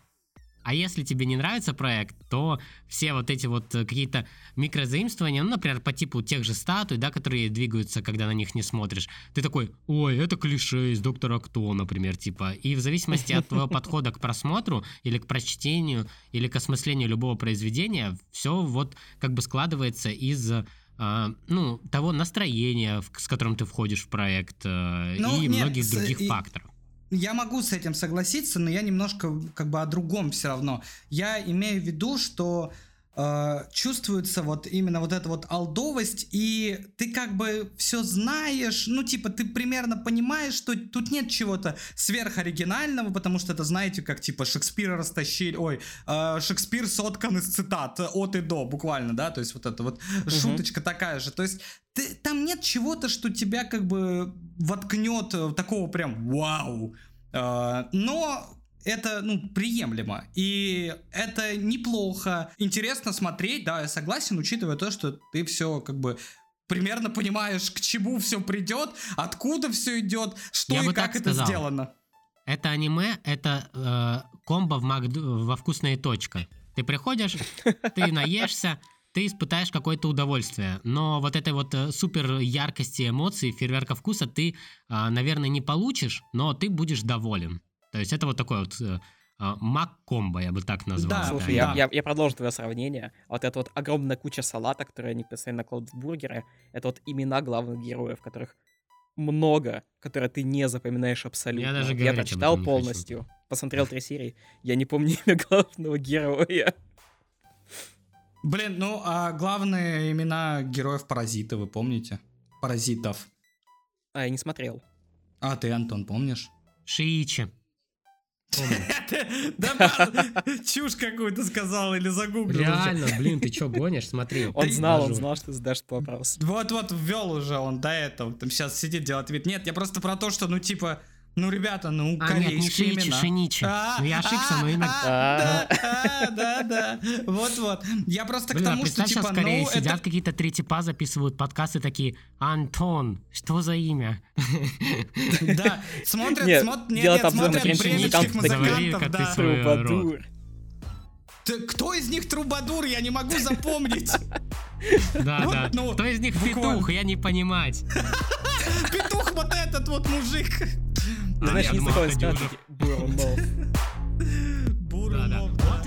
А если тебе не нравится проект, то все вот эти вот э, какие-то микрозаимствования, ну, например, по типу тех же статуй, да, которые двигаются, когда на них не смотришь, ты такой, ой, это клише из Доктора Кто, например, типа. И в зависимости от твоего подхода к просмотру или к прочтению, или к осмыслению любого произведения, все вот как бы складывается из а, ну, того настроения, с которым ты входишь в проект, э, Ну, и нет, многих других и- факторов. Я могу с этим согласиться, но я немножко как бы о другом все равно. Я имею в виду, что э, чувствуется вот именно вот эта вот алдовость, и ты как бы все знаешь, ну типа ты примерно понимаешь, что тут нет чего-то сверхоригинального, потому что это знаете, как типа Шекспира растащили, ой, э, Шекспир соткан из цитат от и до, буквально, да, то есть вот это вот шуточка такая же, то есть ты, там нет чего-то, что тебя как бы воткнет э, такого прям вау. Э, но это, ну, приемлемо. И это неплохо. Интересно смотреть, да, я согласен, учитывая то, что ты все как бы примерно понимаешь, к чему все придет, откуда все идет, что Я и как это сказал. сделано. Это аниме, это э, комбо в Макду- во вкусная точка. Ты приходишь, ты наешься, ты испытаешь какое-то удовольствие. Но вот этой вот э, супер яркости эмоций, фейерверка вкуса ты, а, наверное, не получишь, но ты будешь доволен. То есть это вот такой вот э, а, мак-комбо, я бы так назвал. Да, Слушай, аниме. я, да. я, я продолжу твое сравнение. Вот эта вот огромная куча салата, которые они постоянно накладывают в бургеры, это вот имена главных героев, которых много, которые ты не запоминаешь абсолютно. Я даже об прочитал не хочу. полностью, посмотрел три серии, я не помню имя главного героя. Блин, ну, а главные имена героев Паразита, вы помните? Паразитов. А, я не смотрел. А ты, Антон, помнишь? Шиичи. Чушь какую-то сказал или загуглил. Реально, блин, ты чё гонишь? Смотри. Он знал, он знал, что задашь вопрос. Вот-вот ввел уже он до этого. Там сейчас сидит, делает вид. Нет, я просто про то, что, ну, типа, ну, ребята, ну, А, нет, не корейские имена. Шиничи. А, Ну, я ошибся, а, но имя... а, Да, да, да. Вот-вот. Я просто к Блин, а тому, что, типа, ну, сидят это... какие-то три типа, записывают подкасты такие, Антон, что за имя? Да, смотрят, смотрят, нет, смотрят бременских музыкантов да. Ты- Кто из них трубадур, я не могу запомнить. Да, да. ну, Кто из них петух, я не понимать. Петух вот этот вот мужик. А, Знаешь, я не думал, знакомый с Ходюжев. Бурунов. Да,